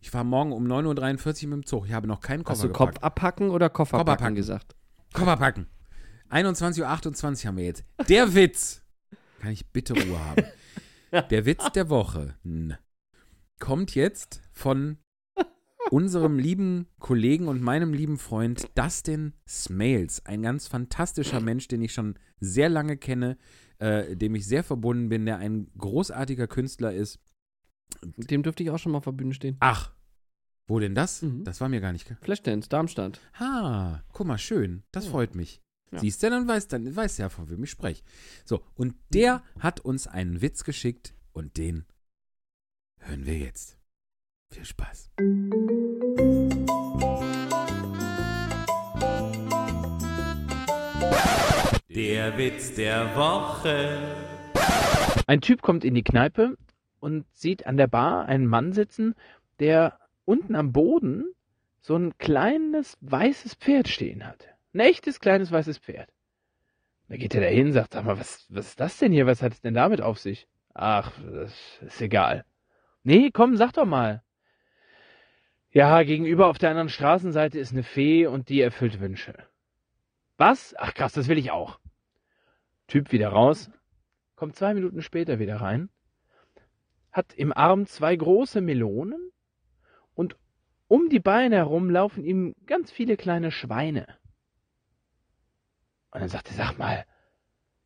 Ich fahre morgen um 9.43 Uhr mit dem Zug. Ich habe noch keinen Koffer Hast du gepackt. Kopf abpacken oder Koffer Koffer packen packen. gesagt? Koffer packen. 21.28 Uhr haben wir jetzt. Der Witz. Kann ich bitte Ruhe haben? Der Witz der Woche n, kommt jetzt von unserem lieben Kollegen und meinem lieben Freund Dustin Smales. Ein ganz fantastischer Mensch, den ich schon sehr lange kenne, äh, dem ich sehr verbunden bin, der ein großartiger Künstler ist. Mit dem dürfte ich auch schon mal auf der Bühne stehen. Ach, wo denn das? Mhm. Das war mir gar nicht. ge- Flashdance, Darmstadt. Ah, guck mal, schön. Das Ja. freut mich. Ja. Siehst du, dann weißt dann weißt du ja, von wem ich spreche. So, und der hat uns einen Witz geschickt und den hören wir jetzt. Viel Spaß. Der Witz der Woche. Ein Typ kommt in die Kneipe und sieht an der Bar einen Mann sitzen, der unten am Boden so ein kleines weißes Pferd stehen hat. Ein echtes kleines weißes Pferd. Da geht er dahin, sagt, sag mal, was, was ist das denn hier? Was hat es denn damit auf sich? Ach, das ist egal. Nee, komm, sag doch mal. Ja, gegenüber auf der anderen Straßenseite ist eine Fee und die erfüllt Wünsche. Was? Ach krass, das will ich auch. Typ wieder raus, kommt zwei Minuten später wieder rein, hat im Arm zwei große Melonen und um die Beine herum laufen ihm ganz viele kleine Schweine. Und dann sagt er, sag mal,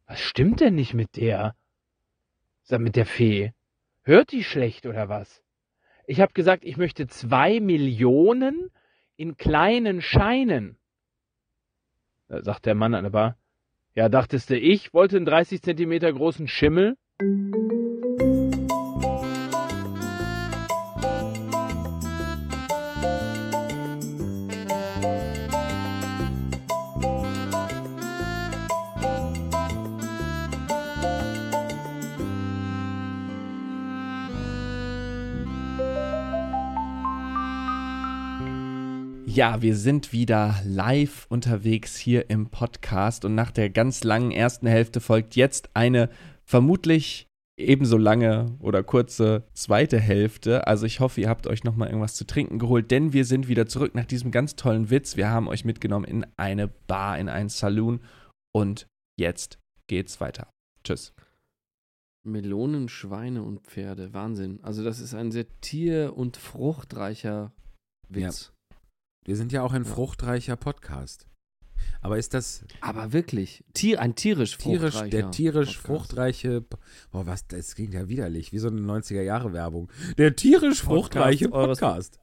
was stimmt denn nicht mit der? Sag mit der Fee. Hört die schlecht oder was? Ich hab gesagt, ich möchte zwei Millionen in kleinen Scheinen. Da sagt der Mann an der Bar, ja, dachtest du, ich wollte einen 30 Zentimeter großen Schimmel? Ja, wir sind wieder live unterwegs hier im Podcast und nach der ganz langen ersten Hälfte folgt jetzt eine vermutlich ebenso lange oder kurze zweite Hälfte. Also ich hoffe, ihr habt euch nochmal irgendwas zu trinken geholt, denn wir sind wieder zurück nach diesem ganz tollen Witz. Wir haben euch mitgenommen in eine Bar, in einen Saloon und jetzt geht's weiter. Tschüss. Melonen, Schweine und Pferde. Wahnsinn. Also das ist ein sehr tier- und fruchtreicher Witz. Wir sind ja auch ein fruchtreicher Podcast. Aber ist das Aber wirklich. Tier, ein tierisch tierisch, fruchtreicher der tierisch Podcast. fruchtreiche, boah, was, das klingt ja widerlich, wie so eine 90er-Jahre-Werbung. Der tierisch fruchtreiche eures- Podcast.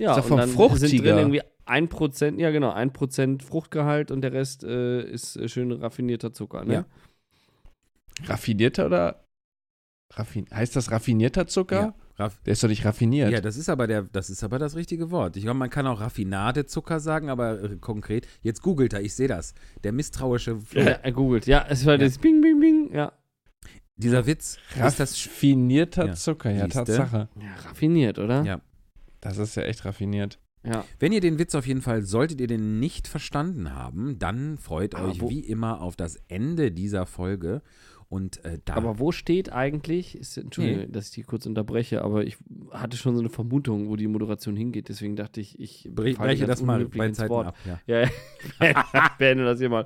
Ja, Ist und vom dann Fruchtiger. sind drin irgendwie ein Prozent, ja genau, ein Prozent Fruchtgehalt und der Rest äh, ist äh, schön raffinierter Zucker, ne? Ja. Raffinierter oder raffin heißt das raffinierter Zucker? Ja, Raff Der ist doch nicht raffiniert. ja, das ist aber der, das ist aber das richtige Wort. Ich glaube, man kann auch Raffinadezucker sagen, aber äh, konkret. Jetzt googelt er, ich sehe das. Der misstrauische. Ja, er googelt. Ja, es war das Bing, Bing, Bing. Ja. Dieser Witz ist das. Raffinierter Ja. Zucker, ja, Siehste? Tatsache. ja, raffiniert, oder? Ja. Das ist ja echt raffiniert. Ja. Wenn ihr den Witz auf jeden Fall, solltet ihr den nicht verstanden haben, dann freut Aber euch wo- wie immer auf das Ende dieser Folge. Und äh, da. Aber wo steht eigentlich, ist, Entschuldigung, Nee. dass ich die kurz unterbreche, aber ich hatte schon so eine Vermutung, wo die Moderation hingeht, deswegen dachte ich, ich Bre breche das mal bei Zeiten Wort. ab. Ja. Ja, ja. beende das hier mal.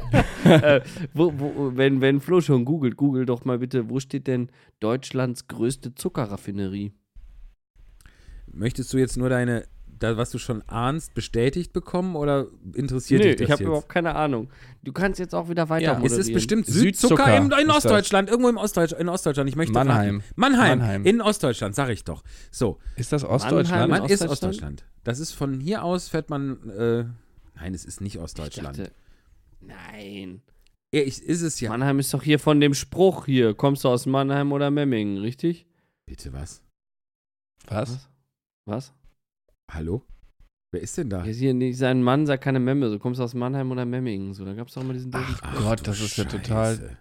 äh, wo, wo, wenn, wenn Flo schon googelt, google doch mal bitte, wo steht denn Deutschlands größte Zuckerraffinerie? Möchtest du jetzt nur deine, da, was du schon ahnst, bestätigt bekommen oder interessiert Nee, dich das ich habe überhaupt keine Ahnung. Du kannst jetzt auch wieder weiter Ja, es ist bestimmt Südzucker Südzucker in, in Ostdeutschland, irgendwo im Ostdeutsch, in Ostdeutschland. Ich möchte Mannheim. Mannheim. Mannheim. In Ostdeutschland, sag ich doch. So, Ist das Mannheim? Ostdeutschland? man ist Ostdeutschland? Das ist von hier aus fährt man. Äh, nein, es ist nicht ich Ostdeutschland. dachte, nein. Ja, ich, ist es ja. Mannheim ist doch hier von dem Spruch hier. Kommst du aus Mannheim oder Memmingen, richtig? Bitte was? Was? Was? Hallo? Wer ist denn da? Hier ist hier nicht sein Mann, sagt keine Memme. So kommst du aus Mannheim oder Memmingen. So, da gab es doch immer diesen Ach, Spruch. Gott, du das ist ja total-.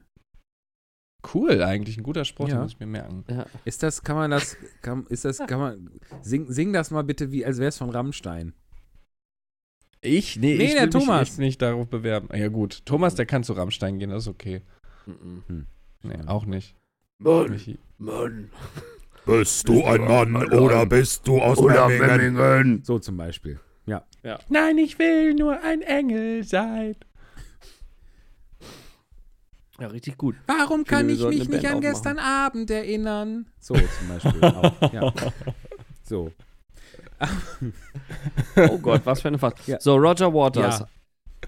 Cool, eigentlich. Ein guter Spruch, Ja. den muss ich mir merken. Ja. Ist das, kann man das, kann, ist das, kann man, sing, sing das mal bitte, wie, als wäre es von Rammstein. Ich? Nee, Nee, ich der will Thomas. mich echt nicht darauf bewerben. Ja gut, Thomas, der kann zu Rammstein gehen, das ist okay. Mhm. Nee, auch nicht. Mann, Michi. Mann. Bist du ein Mann oder bist du aus oder Memmingen? Memmingen. So zum Beispiel. Ja. Nein, ich will nur ein Engel sein. Ja, richtig gut. Warum finde, kann ich mich nicht an gestern Abend erinnern? So zum Beispiel auch. Ja. So. Oh Gott, was für eine Fahrt. Ja. So, Roger Waters. Ja.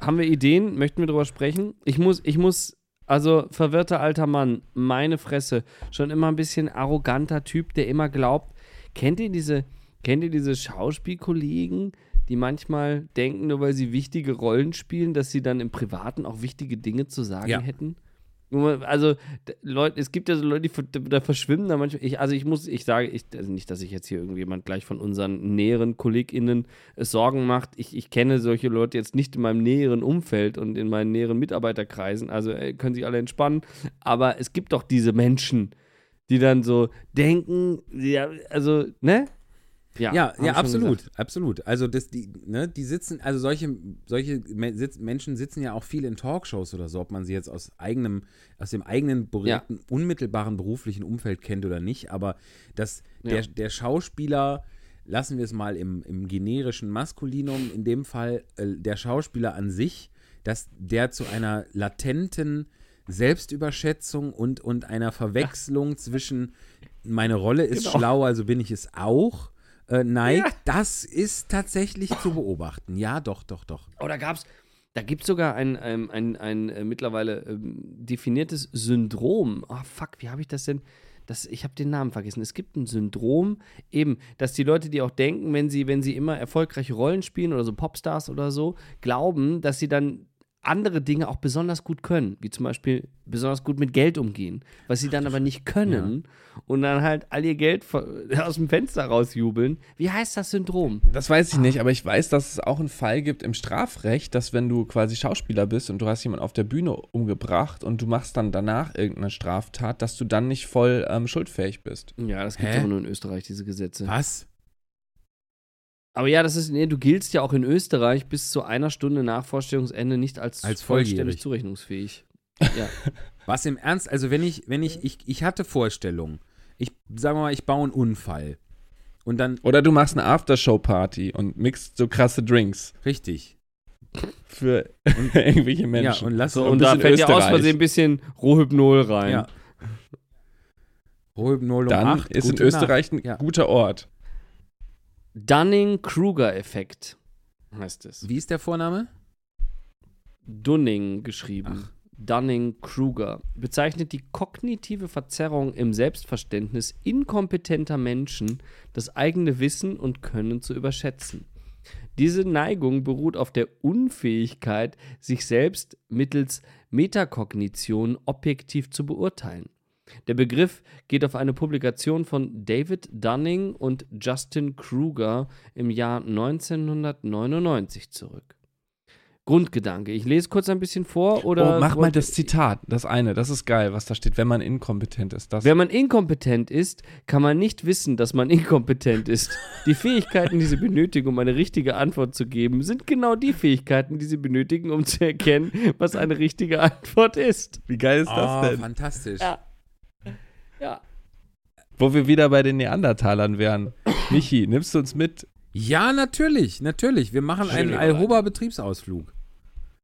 Haben wir Ideen? Möchten wir drüber sprechen? Ich muss, ich muss, also verwirrter alter Mann, meine Fresse, schon immer ein bisschen arroganter Typ, der immer glaubt. Kennt ihr diese, kennt ihr diese Schauspielkollegen, die manchmal denken, nur weil sie wichtige Rollen spielen, dass sie dann im Privaten auch wichtige Dinge zu sagen Ja. hätten? Also, Leute, es gibt ja so Leute, die da verschwimmen da manchmal. Ich, also, ich muss, ich sage, ich, also nicht, dass ich jetzt hier irgendjemand gleich von unseren näheren KollegInnen äh, Sorgen macht. Ich, ich kenne solche Leute jetzt nicht in meinem näheren Umfeld und in meinen näheren Mitarbeiterkreisen. Also, äh, können sich alle entspannen. Aber es gibt doch diese Menschen, die dann so denken, ja, also, ne? Ja, ja, schon absolut, gesagt. absolut. Also das, die, ne, die sitzen, also solche, solche Me- sitz, Menschen sitzen ja auch viel in Talkshows oder so, ob man sie jetzt aus eigenem, aus dem eigenen direkten, unmittelbaren beruflichen Umfeld kennt oder nicht. Aber das, der, Ja. der Schauspieler, lassen wir es mal im, im generischen Maskulinum, in dem Fall äh, der Schauspieler an sich, dass der zu einer latenten Selbstüberschätzung und, und einer Verwechslung zwischen meine Rolle ist Genau. schlau, also bin ich es auch, äh, neigt, das ist tatsächlich zu beobachten. Ja, doch, doch, doch. Oh, da gab's, da gibt es sogar ein, ein, ein, ein äh, mittlerweile ähm, definiertes Syndrom. Ah, fuck, wie habe ich das denn? Das, ich habe den Namen vergessen. Es gibt ein Syndrom, eben, dass die Leute, die auch denken, wenn sie, wenn sie immer erfolgreiche Rollen spielen oder so Popstars oder so, glauben, dass sie dann andere Dinge auch besonders gut können, wie zum Beispiel besonders gut mit Geld umgehen, was sie dann aber nicht können und dann halt all ihr Geld aus dem Fenster rausjubeln. Wie heißt das Syndrom? Das weiß ich nicht, aber ich weiß, dass es auch einen Fall gibt im Strafrecht, dass wenn du quasi Schauspieler bist und du hast jemanden auf der Bühne umgebracht und du machst dann danach irgendeine Straftat, dass du dann nicht voll ähm, schuldfähig bist. Ja, das gibt es aber nur in Österreich, diese Gesetze. Was? Aber ja, das ist, nee, du giltst ja auch in Österreich bis zu einer Stunde nach Vorstellungsende nicht als, Als vollständig zurechnungsfähig. Ja. Was im Ernst, also wenn ich, wenn ich, ich, ich hatte Vorstellungen. Ich, sagen wir mal, ich baue einen Unfall. Und dann, Oder du machst eine Aftershow-Party und mixt so krasse Drinks richtig. für irgendwelche Ja, Menschen. und lass So, ein und da fällt ja aus. Versehen ein bisschen Rohypnol rein. Ja. Rohypnol um dann acht, ist in Österreich ein Nacht. Ja. guter Ort. Dunning-Kruger-Effekt heißt es. Wie ist der Vorname? Dunning geschrieben. Dunning-Kruger bezeichnet die kognitive Verzerrung im Selbstverständnis inkompetenter Menschen, das eigene Wissen und Können zu überschätzen. Diese Neigung beruht auf der Unfähigkeit, sich selbst mittels Metakognition objektiv zu beurteilen. Der Begriff geht auf eine Publikation von David Dunning und Justin Kruger im Jahr 1999 zurück. Grundgedanke. Ich lese kurz ein bisschen vor oder. oh, mach mal das Zitat, das eine, das ist geil, was da steht, wenn man inkompetent ist. Das Wenn man inkompetent ist, kann man nicht wissen, dass man inkompetent ist. Die Fähigkeiten, die sie benötigen, um eine richtige Antwort zu geben, sind genau die Fähigkeiten, die sie benötigen, um zu erkennen, was eine richtige Antwort ist. Wie geil ist Oh, das denn? fantastisch. Ja. Wo wir wieder bei den Neandertalern wären. Michi, nimmst du uns mit? Ja, natürlich, natürlich. Wir machen einen Schöne Alhoba-Betriebsausflug.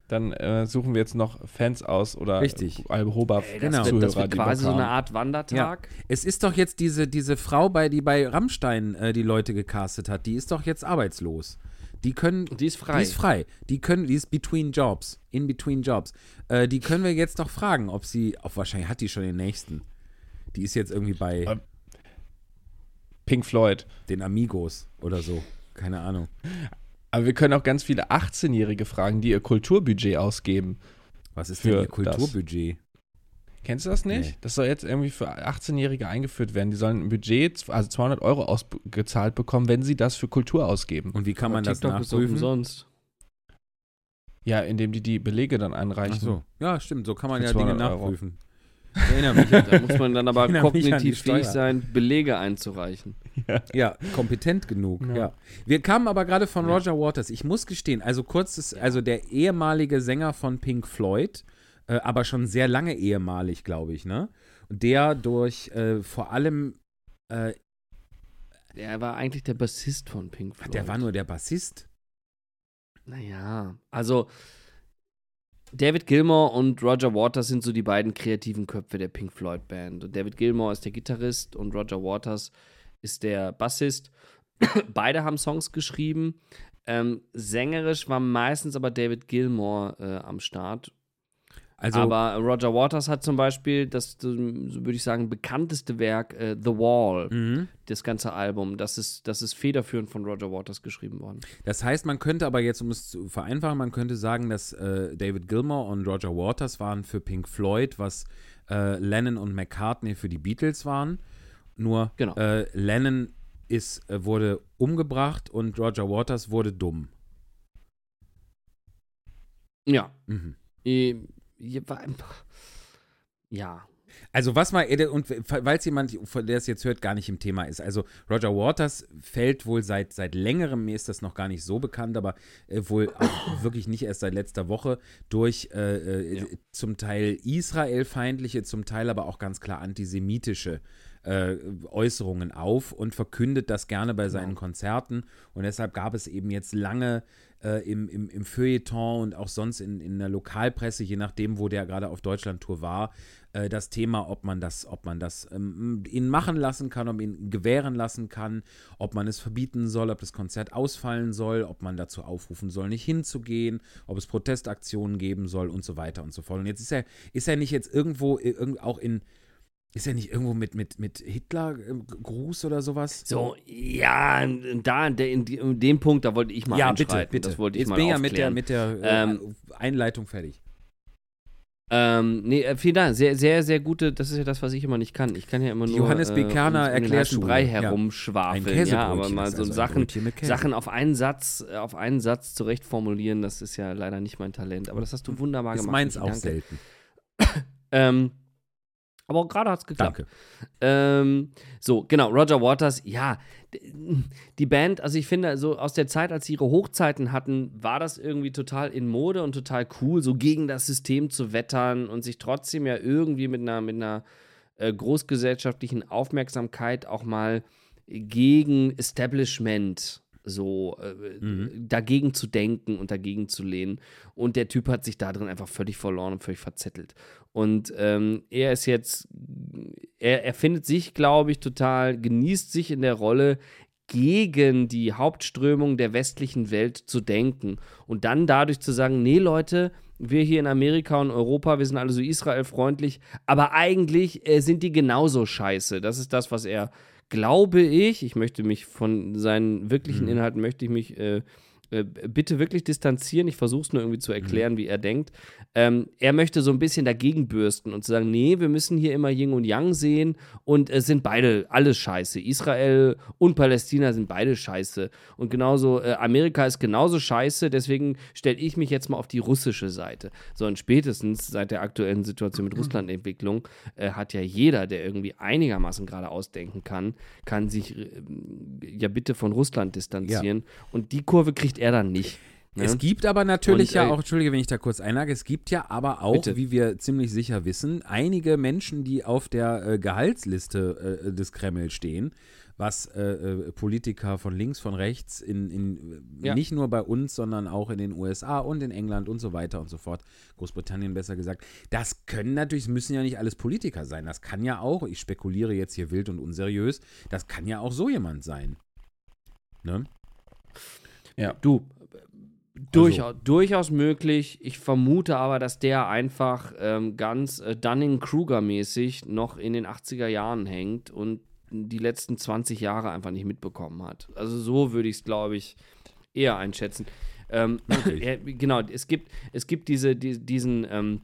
Dann äh, suchen wir jetzt noch Fans aus oder Richtig. Alhoba Ey, das, Genau. wird, das Zuhörer, wird quasi so eine. Art Wandertag. Es ist doch jetzt diese, diese Frau, bei, die bei Rammstein äh, die Leute gecastet hat, die ist doch jetzt arbeitslos. Die können. Die ist frei. Die ist frei. Die können, die ist between jobs. In between jobs. Äh, die können wir jetzt doch fragen, ob sie. Auch wahrscheinlich hat die schon den nächsten. Die ist jetzt irgendwie bei Ähm. Pink Floyd. den Amigos oder so. Keine Ahnung. Aber wir können auch ganz viele 18-Jährige fragen, die ihr Kulturbudget ausgeben. Was ist Für denn ihr das. Kulturbudget? Kennst du das nicht? Nee. Das soll jetzt irgendwie für 18-Jährige eingeführt werden. Die sollen ein Budget, also 200 Euro ausgezahlt bekommen, wenn sie das für Kultur ausgeben. Und wie kann man das nachprüfen? umsonst. Ja, indem die die Belege dann einreichen. Ach so. Ja, stimmt. So kann man ja Dinge 200 Euro. Ich erinnere mich. Da muss man dann aber an kognitiv fähig sein, Belege einzureichen. Ja, kompetent genug. Ja. Ja. Wir kamen aber gerade von Roger Waters. Ich muss gestehen, also kurz, ist, also der ehemalige Sänger von Pink Floyd, äh, aber schon sehr lange ehemalig, glaube ich, ne? Der durch äh, vor allem, äh, Er war eigentlich der Bassist von Pink Floyd. der war nur der Bassist. Naja, also David Gilmour und Roger Waters sind so die beiden kreativen Köpfe der Pink Floyd Band. Und David Gilmour ist der Gitarrist und Roger Waters ist der Bassist. Beide haben Songs geschrieben. Ähm, sängerisch war meistens aber David Gilmour äh, am Start. Also, aber Roger Waters hat zum Beispiel das, so würde ich sagen, bekannteste Werk, äh, The Wall, mhm. das ganze Album. Das ist, das ist federführend von Roger Waters geschrieben worden. das heißt, man könnte aber jetzt, um es zu vereinfachen, man könnte sagen, dass äh, David Gilmour und Roger Waters waren für Pink Floyd, was äh, Lennon und McCartney für die Beatles waren. Nur Genau. äh, Lennon ist, äh, wurde umgebracht und Roger Waters wurde dumm. Ja, Mhm. Äh, einfach- Ja. Also was mal, äh, und weil es jemand, der es jetzt hört, gar nicht im Thema ist. Also Roger Waters fällt wohl seit, seit längerem, mir ist das noch gar nicht so bekannt, aber äh, wohl auch wirklich nicht erst seit letzter Woche durch äh, äh, Ja. zum Teil israelfeindliche, zum Teil aber auch ganz klar antisemitische äh, Äußerungen auf und verkündet das gerne bei seinen Konzerten. Und deshalb gab es eben jetzt lange äh, im, im, im Feuilleton und auch sonst in, in der Lokalpresse, je nachdem, wo der gerade auf Deutschlandtour war, äh, das Thema, ob man das, ob man das ähm, ihn machen lassen kann, ob man ihn gewähren lassen kann, ob man es verbieten soll, ob das Konzert ausfallen soll, ob man dazu aufrufen soll, nicht hinzugehen, ob es Protestaktionen geben soll und so weiter und so fort. Und jetzt ist er, ist er nicht jetzt irgendwo äh, auch in ist er nicht irgendwo mit, mit, mit Hitler-Gruß oder sowas? So, ja, da, in, in, in dem Punkt, da wollte ich mal ja, bitte, bitte. Das wollte ich Jetzt mal bin ja mit der, mit der äh, Ähm, Einleitung fertig. Ähm, nee, äh, vielen Dank. Sehr, sehr, sehr gute, das ist ja das, was ich immer nicht kann. Ich kann ja immer nur Johannes B. Kerner um, um Erklärschule, Brei ja. herumschwafeln. Ein ja, aber mal so also Sachen. Sachen auf einen Satz, äh, auf einen Satz zurecht formulieren, das ist ja leider nicht mein Talent. Aber das hast du wunderbar Ist gemacht. meins Michi, auch danke. selten. Ähm, aber auch gerade hat es geklappt. Danke. Ähm, so, genau, Roger Waters, ja, die Band, also ich finde, so aus der Zeit, als sie ihre Hochzeiten hatten, war das irgendwie total in Mode und total cool, so gegen das System zu wettern und sich trotzdem ja irgendwie mit einer, mit einer äh, großgesellschaftlichen Aufmerksamkeit auch mal gegen Establishment so äh, Mhm. dagegen zu denken und dagegen zu lehnen. Und der Typ hat sich da drin einfach völlig verloren und völlig verzettelt. Und ähm, er ist jetzt, er, er findet sich, glaube ich, total, genießt sich in der Rolle, gegen die Hauptströmung der westlichen Welt zu denken. Und dann dadurch zu sagen, nee, Leute, wir hier in Amerika und Europa, wir sind alle so israelfreundlich, aber eigentlich äh, sind die genauso scheiße. Das ist das, was er, glaube ich, ich möchte mich von seinen wirklichen Inhalten, möchte ich mich äh, äh, bitte wirklich distanzieren. Ich versuche es nur irgendwie zu Mhm. erklären, wie er denkt. Ähm, er möchte so ein bisschen dagegen bürsten und zu sagen, nee, wir müssen hier immer Yin und Yang sehen und es sind beide alles scheiße. Israel und Palästina sind beide scheiße. Und genauso, äh, Amerika ist genauso scheiße, deswegen stelle ich mich jetzt mal auf die russische Seite. So, und spätestens seit der aktuellen Situation mit Russland-Entwicklung äh, hat ja jeder, der irgendwie einigermaßen gerade ausdenken kann, kann sich äh, ja bitte von Russland distanzieren. Und die Kurve kriegt er dann nicht. ne? Es gibt aber natürlich Und, ja äh, auch, entschuldige, wenn ich da kurz einhage, es gibt ja aber auch, Bitte. wie wir ziemlich sicher wissen, einige Menschen, die auf der äh, Gehaltsliste äh, des Kreml stehen, was äh, äh, Politiker von links, von rechts, in, in Ja. nicht nur bei uns, sondern auch in den USA und in England und so weiter und so fort, Großbritannien besser gesagt, das können natürlich, es müssen ja nicht alles Politiker sein, das kann ja auch, ich spekuliere jetzt hier wild und unseriös, das kann ja auch so jemand sein. Ne? Du, durchaus, durchaus möglich. Ich vermute aber, dass der einfach ähm, ganz äh, Dunning-Kruger-mäßig noch in den 80er Jahren hängt und die letzten 20 Jahre einfach nicht mitbekommen hat. Also so würde ich es, glaube ich, eher einschätzen. Ähm, ja, genau, es gibt, es gibt diese, die, diesen, ähm,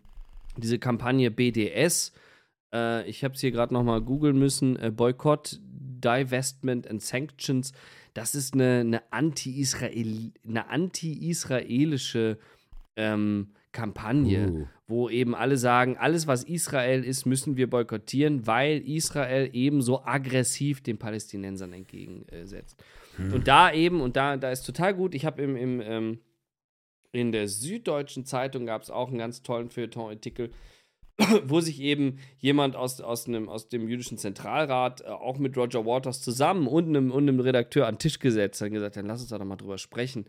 diese Kampagne BDS. Äh, ich habe es hier gerade noch mal googeln müssen. Äh, Boycott, Divestment and Sanctions. Das ist eine, eine anti-Israel, eine anti-israelische ähm, Kampagne, Uh. wo eben alle sagen, alles was Israel ist, müssen wir boykottieren, weil Israel eben so aggressiv den Palästinensern entgegensetzt. Und da eben, und da, da ist total gut, ich habe im, im ähm, in der Süddeutschen Zeitung gab es auch einen ganz tollen Feuilleton-Artikel, wo sich eben jemand aus, aus, einem, aus dem jüdischen Zentralrat äh, auch mit Roger Waters zusammen und einem, und einem Redakteur an den Tisch gesetzt hat und gesagt, dann lass uns da doch mal drüber sprechen.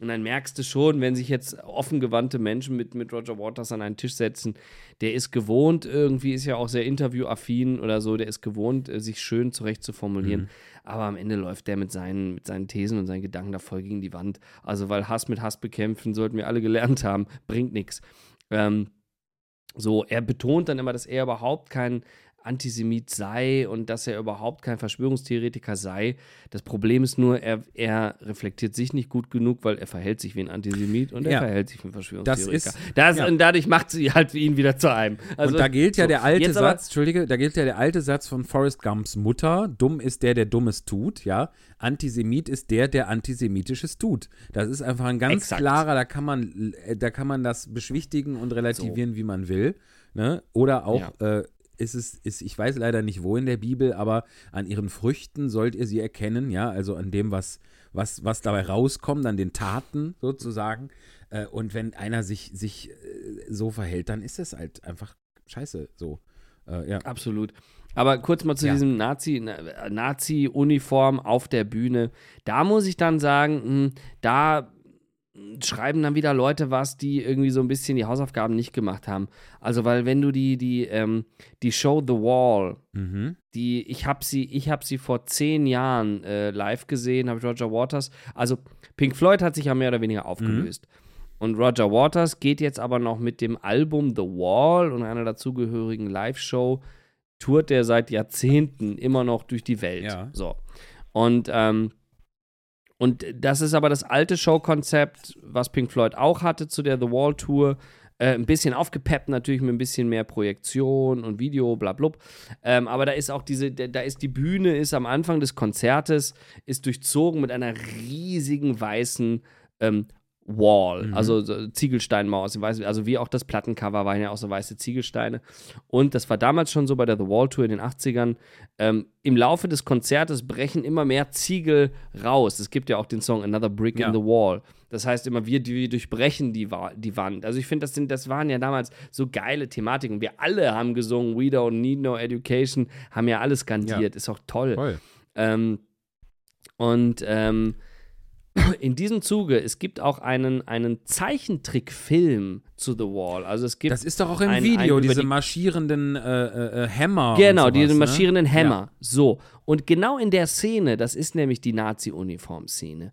Und dann merkst du schon, wenn sich jetzt offengewandte Menschen mit, mit Roger Waters an einen Tisch setzen, der ist gewohnt, irgendwie ist ja auch sehr interviewaffin oder so, der ist gewohnt, äh, sich schön zurecht zu formulieren. Aber am Ende läuft der mit seinen, mit seinen Thesen und seinen Gedanken da voll gegen die Wand. Also, weil Hass mit Hass bekämpfen, sollten wir alle gelernt haben, bringt nichts. Ähm, so, er betont dann immer, dass er überhaupt kein Antisemit sei und dass er überhaupt kein Verschwörungstheoretiker sei. Das Problem ist nur, er, er reflektiert sich nicht gut genug, weil er verhält sich wie ein Antisemit und er Ja. verhält sich wie ein Verschwörungstheoretiker. ist- das, ja. Und dadurch macht sie halt ihn wieder zu einem. Also, und da gilt ja so, der alte aber- Satz, Entschuldige, da gilt ja der alte Satz von Forrest Gumps Mutter, dumm ist der, der Dummes tut, ja. Antisemit ist der, der Antisemitisches tut. Das ist einfach ein ganz Exakt. klarer, da kann man, äh, da kann man das beschwichtigen und relativieren, wie man will. Ne? Oder auch, äh, ist es, ist, ich weiß leider nicht wo in der Bibel, aber an ihren Früchten sollt ihr sie erkennen, ja, also an dem, was, was, was dabei rauskommt, an den Taten sozusagen. Äh, und wenn einer sich, sich äh, so verhält, dann ist es halt einfach scheiße so. Äh, ja. Absolut. Aber kurz mal zu Ja. diesem Nazi, na- Nazi-Uniform auf der Bühne. Da muss ich dann sagen, mh, da schreiben dann wieder Leute was, die irgendwie so ein bisschen die Hausaufgaben nicht gemacht haben. Also, weil wenn du die, die, ähm, die Show The Wall, Mhm. die, ich habe sie, ich habe sie vor zehn Jahren äh, live gesehen, habe ich Roger Waters. Also Pink Floyd hat sich ja mehr oder weniger aufgelöst. Und Roger Waters geht jetzt aber noch mit dem Album The Wall und einer dazugehörigen Live-Show, tourt der seit Jahrzehnten immer noch durch die Welt. Ja. So. Und, ähm, und das ist aber das alte Showkonzept, was Pink Floyd auch hatte zu der The Wall Tour. Äh, ein bisschen aufgepeppt natürlich mit ein bisschen mehr Projektion und Video, bla blub. Ähm, aber da ist auch diese, da da ist die Bühne, ist am Anfang des Konzertes, ist durchzogen mit einer riesigen weißen ähm, Wall, also so Ziegelsteinmauer also wie auch das Plattencover waren ja auch so weiße Ziegelsteine. Und das war damals schon so bei der The Wall Tour in den 80ern. Ähm, Im Laufe des Konzertes brechen immer mehr Ziegel raus. Es gibt ja auch den Song Another Brick Ja. in the Wall. Das heißt immer, wir, wir durchbrechen die, Wa- die Wand. Also ich finde, das, sind- das waren ja damals so geile Thematiken. Wir alle haben gesungen, We Don't Need No Education, haben ja alles skandiert. Ist auch toll. Toll. Ähm, und ähm, in diesem Zuge, es gibt auch einen, einen Zeichentrickfilm zu The Wall. Also es gibt Das ist doch auch im ein- Video, ein diese die- marschierenden äh, äh, Hämmer. Genau, sowas, diese ne? marschierenden Hämmer. So. Und genau in der Szene, das ist nämlich die Nazi-Uniform-Szene.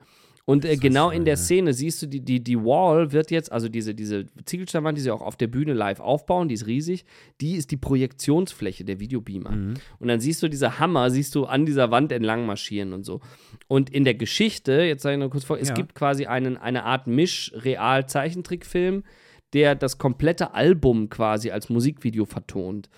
Und äh, genau in der Szene siehst du, die, die, die Wall wird jetzt, also diese, diese Ziegelsteinwand, die sie auch auf der Bühne live aufbauen, die ist riesig, die ist die Projektionsfläche der Videobeamer. Mhm. Und dann siehst du diese Hammer, siehst du an dieser Wand entlang marschieren und so. Und in der Geschichte, jetzt sage ich noch kurz vor, es Ja. gibt quasi einen, eine Art Misch-Real-Zeichentrickfilm, der das komplette Album quasi als Musikvideo vertont.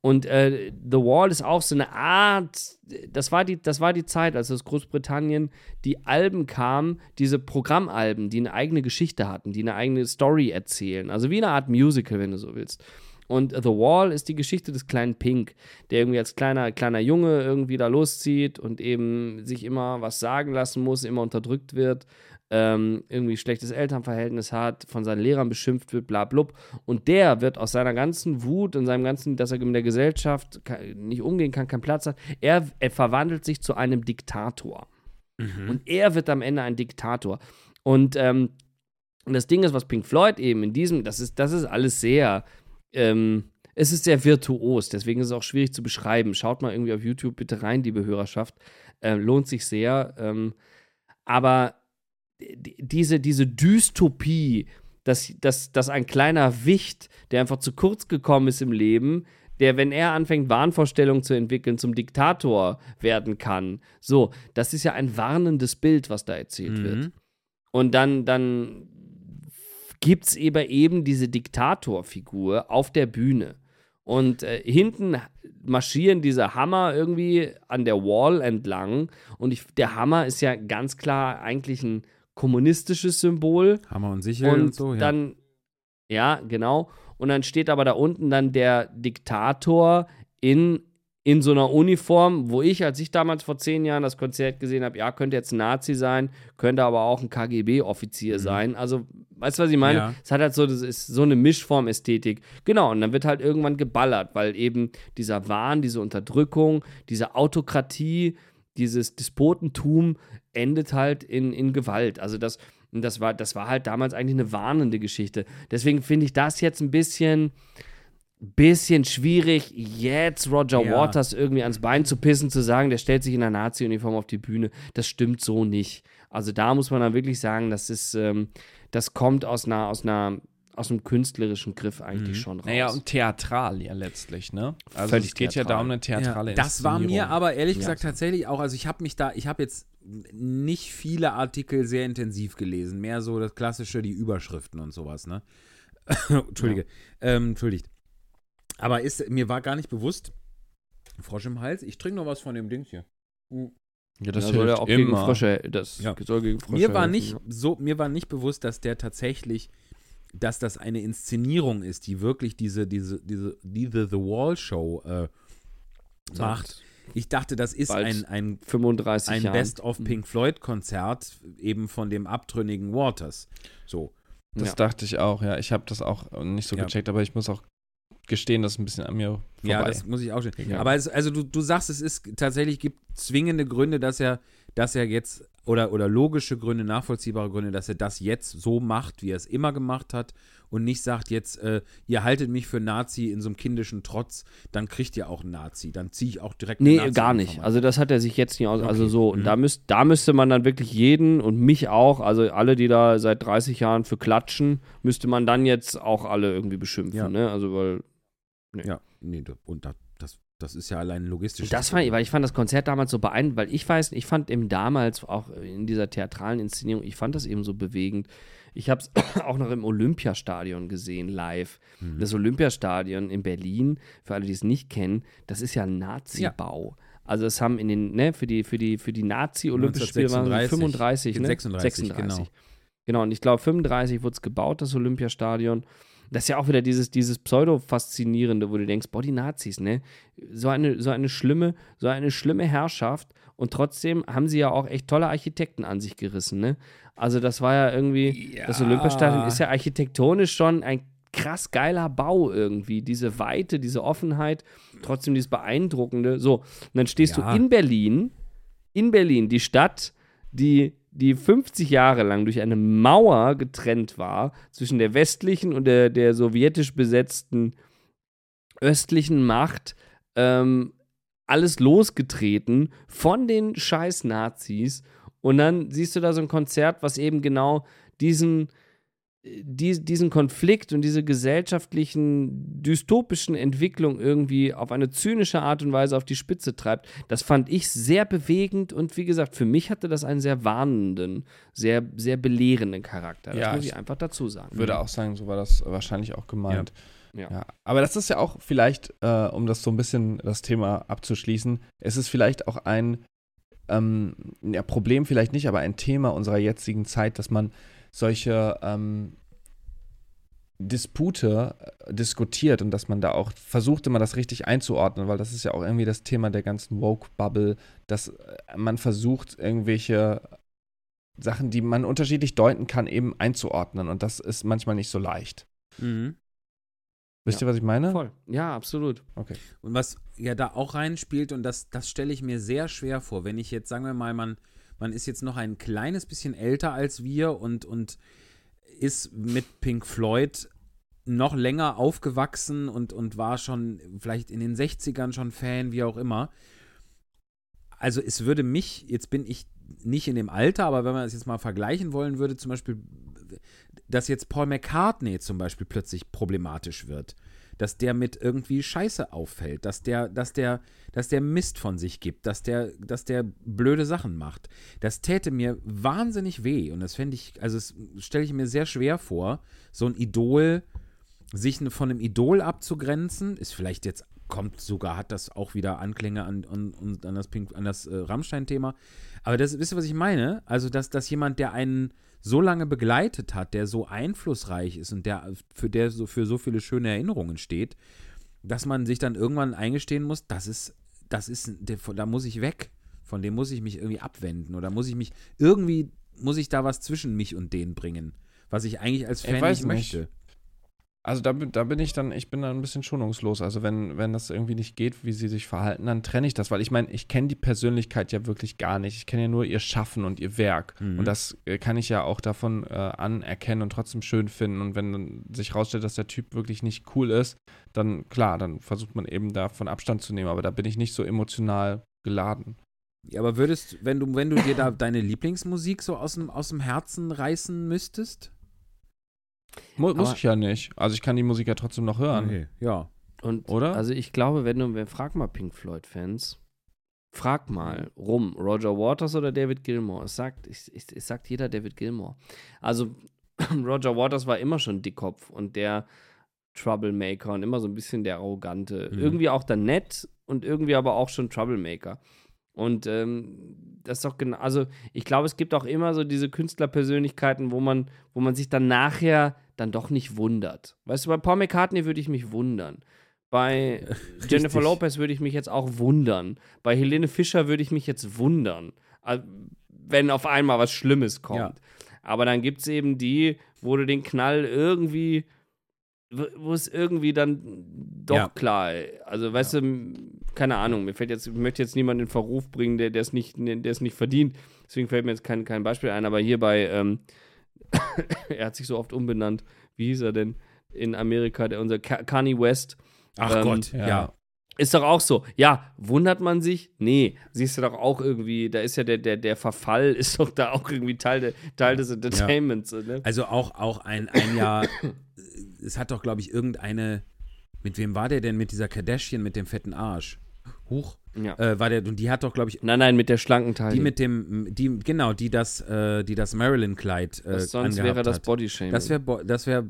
Und äh, The Wall ist auch so eine Art, das war, die, das war die Zeit, als aus Großbritannien die Alben kamen, diese Programmalben, die eine eigene Geschichte hatten, die eine eigene Story erzählen. Also wie eine Art Musical, wenn du so willst. Und The Wall ist die Geschichte des kleinen Pink, der irgendwie als kleiner, kleiner Junge irgendwie da loszieht und eben sich immer was sagen lassen muss, immer unterdrückt wird, ähm, irgendwie schlechtes Elternverhältnis hat, von seinen Lehrern beschimpft wird, bla blub. Und der wird aus seiner ganzen Wut und seinem ganzen, dass er mit der Gesellschaft nicht umgehen kann, keinen Platz hat, er, er verwandelt sich zu einem Diktator. Und er wird am Ende ein Diktator. Und, ähm, das Ding ist, was Pink Floyd eben in diesem, das ist, das ist alles sehr, ähm, es ist sehr virtuos, deswegen ist es auch schwierig zu beschreiben. Schaut mal irgendwie auf YouTube bitte rein, liebe Hörerschaft. Äh, lohnt sich sehr. Ähm, aber diese, diese Dystopie, dass, dass, dass ein kleiner Wicht, der einfach zu kurz gekommen ist im Leben, der, wenn er anfängt, Wahnvorstellungen zu entwickeln, zum Diktator werden kann. So, das ist ja ein warnendes Bild, was da erzählt wird. Mhm. Und dann, dann gibt es eben, eben diese Diktatorfigur auf der Bühne. Und äh, hinten marschieren diese Hammer irgendwie an der Wall entlang. Und ich, der Hammer ist ja ganz klar eigentlich ein kommunistisches Symbol. Hammer und Sichel und, Und so, ja. dann, ja, genau. Und dann steht aber da unten dann der Diktator in, in so einer Uniform, wo ich, als ich damals vor zehn Jahren das Konzert gesehen habe, ja, könnte jetzt ein Nazi sein, könnte aber auch ein KGB-Offizier sein. Also, weißt du, was ich meine? Mhm. Ja. Es hat halt so, das ist so eine Mischform-Ästhetik. Genau, und dann wird halt irgendwann geballert, weil eben dieser Wahn, diese Unterdrückung, diese Autokratie, dieses Despotentum endet halt in, in Gewalt. Also das, das war, das war halt damals eigentlich eine warnende Geschichte. Deswegen finde ich das jetzt ein bisschen, bisschen schwierig, jetzt Roger Ja. Waters irgendwie ans Bein zu pissen, zu sagen, der stellt sich in der Nazi-Uniform auf die Bühne. Das stimmt so nicht. Also da muss man dann wirklich sagen, das ist, ähm, das kommt aus einer, aus einer, aus einem künstlerischen Griff eigentlich Mhm. schon raus. Naja, und theatral ja letztlich, ne? Also Völlig es geht ja theatral. da um eine theatrale Ja, das war mir aber ehrlich Ja. gesagt tatsächlich auch, also ich habe mich da, ich habe jetzt nicht viele Artikel sehr intensiv gelesen, mehr so das klassische, die Überschriften und sowas, ne? Entschuldige, ähm, entschuldigt. Aber ist, mir war gar nicht bewusst, Frosch im Hals, ich trinke noch was von dem Dings hier. Ja, das das soll ja auch gegen immer. Frösche, das Ja. soll gegen Frösche Mir war helfen, nicht ja. so, mir war nicht bewusst, dass der tatsächlich, dass das eine Inszenierung ist, die wirklich diese, diese, diese, diese The Wall Show äh, macht. Ich dachte, das ist Bald ein, ein 35 ein Jahren. Best of Pink Floyd Konzert eben von dem abtrünnigen Waters. So. Das Ja. dachte ich auch, ja. Ich habe das auch nicht so Ja. gecheckt, aber ich muss auch gestehen, das ist ein bisschen an mir vorbei. Ja, das muss ich auch schon. Ja. Aber es, also du, du sagst, es ist tatsächlich gibt zwingende Gründe, dass er, dass er jetzt oder, oder logische Gründe, nachvollziehbare Gründe, dass er das jetzt so macht, wie er es immer gemacht hat und nicht sagt jetzt, äh, ihr haltet mich für Nazi in so einem kindischen Trotz, dann kriegt ihr auch einen Nazi, dann ziehe ich auch direkt Nee, Nazi-Uniform gar nicht. Also das hat er sich jetzt nicht aus. Also Okay. so, und Mhm. da, müsst, da müsste man dann wirklich jeden und mich auch, also alle, die da seit 30 Jahren für klatschen, müsste man dann jetzt auch alle irgendwie beschimpfen. Ja. Ne? Also weil ja, nee, und da, das, das ist ja allein logistisch. das fand ich, weil ich fand das Konzert damals so beeindruckend, weil ich weiß, ich fand eben damals auch in dieser theatralen Inszenierung, ich fand das eben so bewegend. Ich habe es auch noch im Olympiastadion gesehen, live. Mhm. Das Olympiastadion in Berlin, für alle, die es nicht kennen, das ist ja ein Nazi-Bau. Also es haben in den, ne, für die, für die, für die Nazi-Olympischen Spiele waren es 1936. 35, ne? 36, genau. Genau, und ich glaube 35 wurde es gebaut, das Olympiastadion. Das ist ja auch wieder dieses, dieses Pseudo-Faszinierende, wo du denkst, boah, die Nazis, ne? So eine, so eine schlimme, so eine schlimme Herrschaft. Und trotzdem haben sie ja auch echt tolle Architekten an sich gerissen, ne? Also das war ja irgendwie, das Olympiastadion ist ja architektonisch schon ein krass geiler Bau irgendwie. Diese Weite, diese Offenheit, trotzdem dieses Beeindruckende. So, und dann stehst Ja. du in Berlin, in Berlin, die Stadt, die, die 50 Jahre lang durch eine Mauer getrennt war zwischen der westlichen und der, der sowjetisch besetzten östlichen Macht, ähm, alles losgetreten von den scheiß Nazis Und dann siehst du da so ein Konzert, was eben genau diesen, die, diesen Konflikt und diese gesellschaftlichen dystopischen Entwicklungen irgendwie auf eine zynische Art und Weise auf die Spitze treibt. Das fand ich sehr bewegend und wie gesagt, für mich hatte das einen sehr warnenden, sehr, sehr belehrenden Charakter. Das Ja, muss ich ich einfach dazu sagen. Würde auch sagen, so war das wahrscheinlich auch gemeint. Ja. Ja. Aber das ist ja auch vielleicht, äh, um das so ein bisschen das Thema abzuschließen, es ist vielleicht auch ein ähm, ja, Problem, vielleicht nicht, aber ein Thema unserer jetzigen Zeit, dass man solche ähm, Dispute äh, diskutiert und dass man da auch versucht, immer das richtig einzuordnen, weil das ist ja auch irgendwie das Thema der ganzen Woke-Bubble, dass äh, man versucht, irgendwelche Sachen, die man unterschiedlich deuten kann, eben einzuordnen. Und das ist manchmal nicht so leicht. Mhm. Wisst Ja. ihr, was ich meine? Voll. Ja, absolut. Okay. Und was ja da auch reinspielt, und das, das stelle ich mir sehr schwer vor, wenn ich jetzt, sagen wir mal, man, man ist jetzt noch ein kleines bisschen älter als wir und, und ist mit Pink Floyd noch länger aufgewachsen und, und war schon vielleicht in den 60ern schon Fan, wie auch immer. Also es würde mich, jetzt bin ich nicht in dem Alter, aber wenn man das jetzt mal vergleichen wollen würde, zum Beispiel, dass jetzt Paul McCartney zum Beispiel plötzlich problematisch wird dass der mit irgendwie Scheiße auffällt, dass der, dass der, dass der Mist von sich gibt, dass der, dass der blöde Sachen macht. Das täte mir wahnsinnig weh und das fände ich, also stelle ich mir sehr schwer vor, so ein Idol, sich von einem Idol abzugrenzen, ist vielleicht jetzt, kommt sogar, hat das auch wieder Anklänge an, an, an- an das, Pink, an das äh, Rammstein-Thema. Aber das, wisst ihr, was ich meine? Also, dass, dass jemand, der einen so lange begleitet hat, der so einflussreich ist und der für der so für so viele schöne Erinnerungen steht, dass man sich dann irgendwann eingestehen muss, das ist, das ist, der, da muss ich weg. Von dem muss ich mich irgendwie abwenden oder muss ich mich irgendwie muss ich da was zwischen mich und den bringen, was ich eigentlich als Ich Fan weiß nicht nicht. Also da, bin- da bin ich dann, ich bin dann ein bisschen schonungslos. Also wenn, wenn das irgendwie nicht geht, wie sie sich verhalten, dann trenne ich das, weil ich meine, ich kenne die Persönlichkeit ja wirklich gar nicht. Ich kenne ja nur ihr Schaffen und ihr Werk. Mhm. Und das äh, kann ich ja auch davon äh, anerkennen und trotzdem schön finden. Und wenn dann sich rausstellt, dass der Typ wirklich nicht cool ist, dann klar, dann versucht man eben davon Abstand zu nehmen. Aber da bin ich nicht so emotional geladen. Ja, aber würdest, wenn du, wenn du dir da deine Lieblingsmusik so aus dem, aus dem Herzen reißen müsstest? Mu muss ich ja nicht. Also ich kann die Musik ja trotzdem noch hören. Okay, ja. Und Oder? Also ich glaube, wenn du, wenn, frag mal Pink Floyd-Fans, frag mal rum, Roger Waters oder David Gilmour. Es sagt, ich, ich, es sagt jeder David Gilmour. Also Roger Waters war immer schon Dickkopf und der Troublemaker und immer so ein bisschen der Arrogante. Mhm. Irgendwie auch dann nett und irgendwie aber auch schon Troublemaker. Und ähm, das ist doch genau, also ich glaube, es gibt auch immer so diese Künstlerpersönlichkeiten, wo man, wo man sich dann nachher dann doch nicht wundert. Weißt du, bei Paul McCartney würde ich mich wundern. Bei Jennifer Richtig. Lopez würde ich mich jetzt auch wundern. Bei Helene Fischer würde ich mich jetzt wundern, wenn auf einmal was Schlimmes kommt. Ja. Aber dann gibt es eben die, wo du den Knall irgendwie, wo es irgendwie dann doch Ja. klar, also weißt du, m- keine Ahnung, mir fällt jetzt, ich möchte jetzt niemanden in Verruf bringen, der es nicht, der es nicht verdient. Deswegen fällt mir jetzt kein, kein Beispiel ein, aber hier bei, ähm, er hat sich so oft umbenannt. Wie hieß er denn in Amerika? Der, unser Ka- Kanye West. Ach Ähm, Gott, ja. ja. Ist doch auch so. Ja, wundert man sich? Nee, siehst du doch auch irgendwie, da ist ja der, der, der Verfall, ist doch da auch irgendwie Teil, de, Teil des Entertainments. Ne? Also auch, auch ein, ein Jahr, es hat doch, glaube ich, irgendeine, mit wem war der denn mit dieser Kardashian mit dem fetten Arsch? Huch, Ja. äh, war der, und die hat doch, glaube ich, Nein, nein, mit der schlanken Teil. die mit dem, die, genau, die das, äh, die das Marilyn-Kleid äh, sonst wäre das. Bodyshaming. Das wäre das wär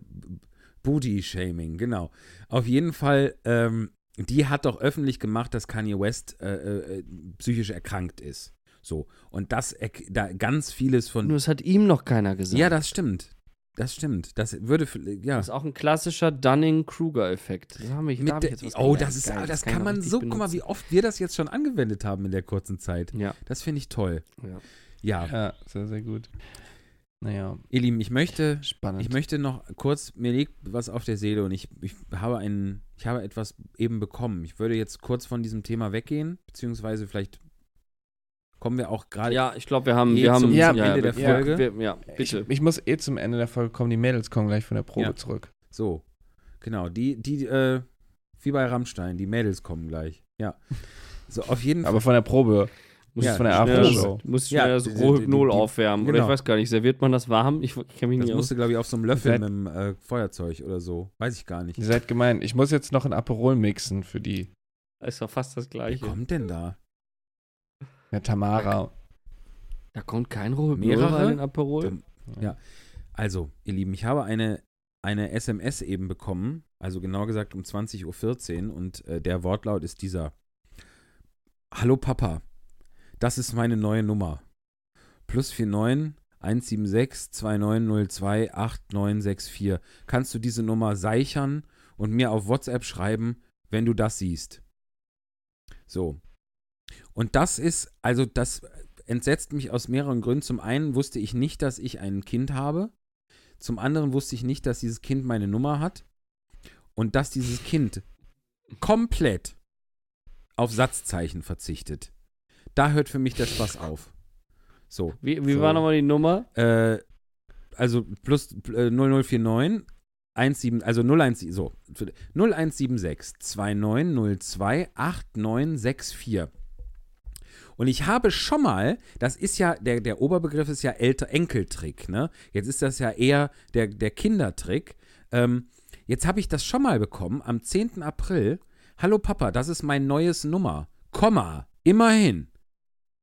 Booty-Shaming, genau. Auf jeden Fall, ähm, die hat doch öffentlich gemacht, dass Kanye West äh, äh, psychisch erkrankt ist. So. Und das, da ganz vieles von. Nur es hat ihm noch keiner gesagt. ja, das stimmt. Das stimmt. Das würde, ja. Das ist auch ein klassischer Dunning-Kruger-Effekt. Das haben wir, da hab ich jetzt was oh, das ist, Geil, das kann kann man so, guck mal, benutzen. wie oft wir das jetzt schon angewendet haben in der kurzen Zeit. Ja, Das finde ich toll. ja. Ja, Ja, sehr, sehr gut. Naja, ihr Lieben, ich möchte, spannend. ich möchte noch kurz, mir liegt was auf der Seele und ich, ich habe einen, ich habe etwas eben bekommen. Ich würde jetzt kurz von diesem Thema weggehen, beziehungsweise vielleicht kommen wir auch gerade. ja, ich glaube, wir haben, Eh wir haben zum- zum ja, Ende der wir- Folge. Wir, ja, ich, bitte. ich muss eh zum Ende der Folge kommen. Die Mädels kommen gleich von der Probe Ja. zurück. So, genau, die, die, äh, wie bei Rammstein, die Mädels kommen gleich. Ja. So, auf jeden Fall. Aber von der Probe. Muss Ja, von der das- Aftershow. Muss Ja, schnell das die- aufwärmen. Oder genau. ich weiß gar nicht, serviert man das warm? Ich, ich kenne mich Das nicht aus. musste, glaube ich, auf so einem Löffel Seid- mit einem äh, Feuerzeug oder so. Weiß ich gar nicht. Ihr seid gemein. Ich muss jetzt noch ein Aperol mixen für die Ist doch fast das Wer Gleiche. kommt denn da? ja, Tamara. Da kommt kein Rohypnol Mehrere? rein in Aperol. Tam- Ja. Also, ihr Lieben, ich habe eine, eine SMS eben bekommen, also genau gesagt um 20.14 Uhr und äh, der Wortlaut ist dieser. Hallo Papa, das ist meine neue Nummer. Plus 49 176 2902 8964. Kannst du diese Nummer seichern und mir auf WhatsApp schreiben, wenn du das siehst? So. Und das ist, also das entsetzt mich aus mehreren Gründen. Zum einen wusste ich nicht, dass ich ein Kind habe. Zum anderen wusste ich nicht, dass dieses Kind meine Nummer hat. Und dass dieses Kind komplett auf Satzzeichen verzichtet. Da hört für mich der Spaß auf. So. Wie, wie So. war nochmal die Nummer? Äh, also plus äh, 0049 17, also 01, so, 0176 2902 8964. Und ich habe schon mal, das ist ja, der, der Oberbegriff ist ja älter Enkeltrick, ne? Jetzt ist das ja eher der, der Kindertrick. Ähm, jetzt habe ich das schon mal bekommen, am 10. April. Hallo Papa, das ist mein neues Nummer. Komma, immerhin.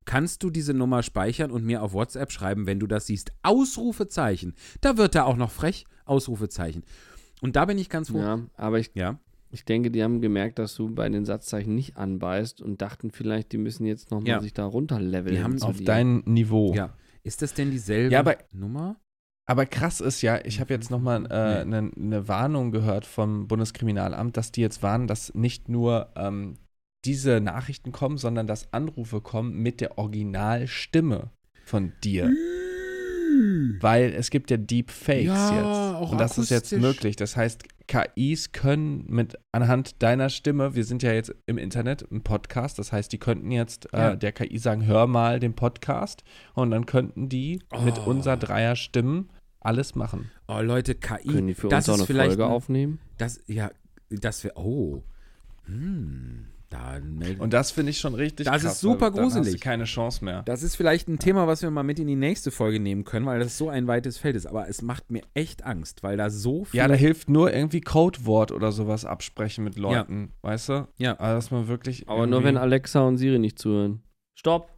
Kannst du diese Nummer speichern und mir auf WhatsApp schreiben, wenn du das siehst? Ausrufezeichen. Da wird er auch noch frech. Ausrufezeichen. Und da bin ich ganz froh. Ja, aber ich, Ja. ich denke, die haben gemerkt, dass du bei den Satzzeichen nicht anbeißt und dachten vielleicht, die müssen jetzt nochmal Ja. sich da runterleveln. Die haben Auf dir. dein Niveau. Ja. Ist das denn dieselbe Ja, aber- Nummer? Aber krass ist ja, ich habe jetzt nochmal äh, Nee. eine ne Warnung gehört vom Bundeskriminalamt, dass die jetzt warnen, dass nicht nur ähm, diese Nachrichten kommen, sondern dass Anrufe kommen mit der Originalstimme von dir. Weil es gibt ja Deepfakes Ja, jetzt. auch Und das ist jetzt akustisch. möglich. Das heißt, KIs können mit anhand deiner Stimme, wir sind ja jetzt im Internet, im Podcast, das heißt, die könnten jetzt Ja. äh, der KI sagen, hör mal den Podcast und dann könnten die mit Oh. unserer Dreier Stimmen alles machen. Oh, Leute, KI. Können die für das uns auch ist eine vielleicht Folge ein- aufnehmen? Das, ja, das wäre, oh. Hm, da Und das finde ich schon richtig Das ist krass. super weil dann Hast du gruselig. keine Chance mehr. Das ist vielleicht ein Thema, was wir mal mit in die nächste Folge nehmen können, weil das so ein weites Feld ist. Aber es macht mir echt Angst, weil da so viel. Ja, da hilft nur irgendwie Codewort oder sowas absprechen mit Leuten, weißt du? Ja. Also, dass man wirklich. Aber nur wenn Alexa und Siri nicht zuhören. Stopp!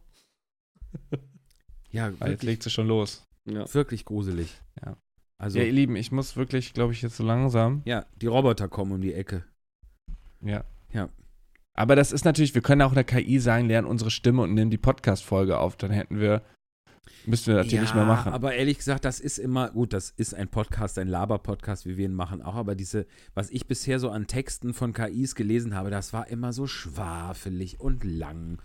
ja, Ah, Jetzt wirklich, legt sie schon los. Ja. wirklich gruselig. Ja. Also, ja, ihr ja, Lieben, ich muss wirklich, glaube ich, jetzt so langsam. die Roboter kommen um die Ecke. Ja. Ja. Aber das ist natürlich, wir können auch der KI sagen, lernen unsere Stimme und nehmen die Podcast-Folge auf. Dann hätten wir, müssten wir das hier nicht mehr machen. Aber ehrlich gesagt, das ist immer, gut, das ist ein Podcast, ein Laber-Podcast, wie wir ihn machen auch, aber diese, was ich bisher so an Texten von KIs gelesen habe, das war immer so schwafelig und lang.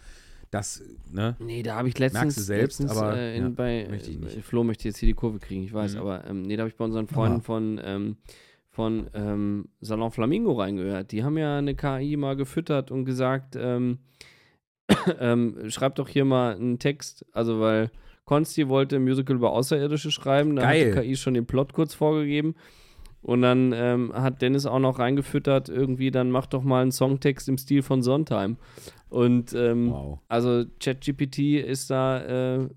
Das, ne? Nee, da habe ich letztens, Merkst du selbst, letztens aber, äh, in, ja, bei möchte ich nicht. Flo möchte jetzt hier die Kurve kriegen, ich weiß, Mhm. aber ähm, nee, da habe ich bei unseren Freunden Aha. von ähm, von ähm, Salon Flamingo reingehört. Die haben ja eine KI mal gefüttert und gesagt, ähm, ähm, schreib doch hier mal einen Text, also weil Konsti wollte ein Musical über Außerirdische schreiben, da hat die KI schon den Plot kurz vorgegeben. Und dann ähm, hat Dennis auch noch reingefüttert, irgendwie, dann mach doch mal einen Songtext im Stil von Sondheim. Und ähm, Wow. also ChatGPT ist da, äh,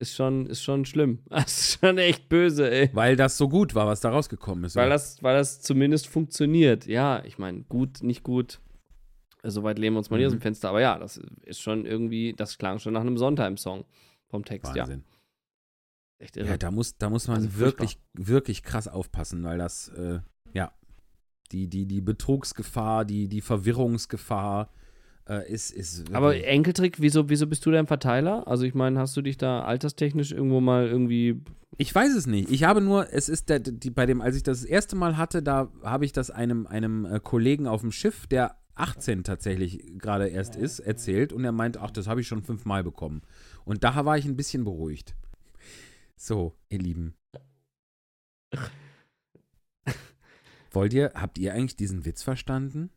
ist schon, ist schon schlimm. Das ist schon echt böse, ey. Weil das so gut war, was da rausgekommen ist. Weil oder? das, weil das zumindest funktioniert. Ja, ich meine, gut, nicht gut. Soweit lehnen wir uns mal hier aus dem Mhm. Fenster. Aber ja, das ist schon irgendwie, das klang schon nach einem Sondheim-Song vom Text, ja. Wahnsinn. Echt irre. Ja, da muss, da muss man Also wirklich, wirklich krass aufpassen, weil das, äh, ja, die, die, die Betrugsgefahr, die, die Verwirrungsgefahr äh, ist, ist. Aber Enkeltrick, wieso, wieso bist du denn Verteiler? Also ich meine, hast du dich da alterstechnisch irgendwo mal irgendwie Ich weiß es nicht. Ich habe nur, es ist der, die, bei dem, als ich das, das erste Mal hatte, da habe ich das einem, einem äh, Kollegen auf dem Schiff, der 18 tatsächlich gerade erst ist, erzählt und er meint, ach, das habe ich schon fünfmal bekommen. Und da war ich ein bisschen beruhigt. So, ihr Lieben. Wollt ihr, habt ihr eigentlich diesen Witz verstanden?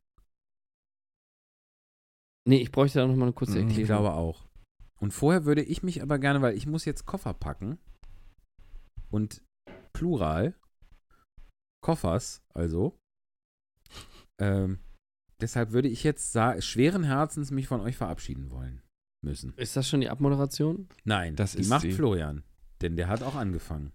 Nee, ich bräuchte da noch mal eine kurze Mhm, Erklärung. Ich glaube auch. Und vorher würde ich mich aber gerne, weil ich muss jetzt Koffer packen. Und Plural. Koffers, also. Ähm, deshalb würde ich jetzt schweren Herzens mich von euch verabschieden wollen. müssen. Ist das schon die Abmoderation? Nein, Das die ist macht sie. Florian. Denn der hat auch angefangen.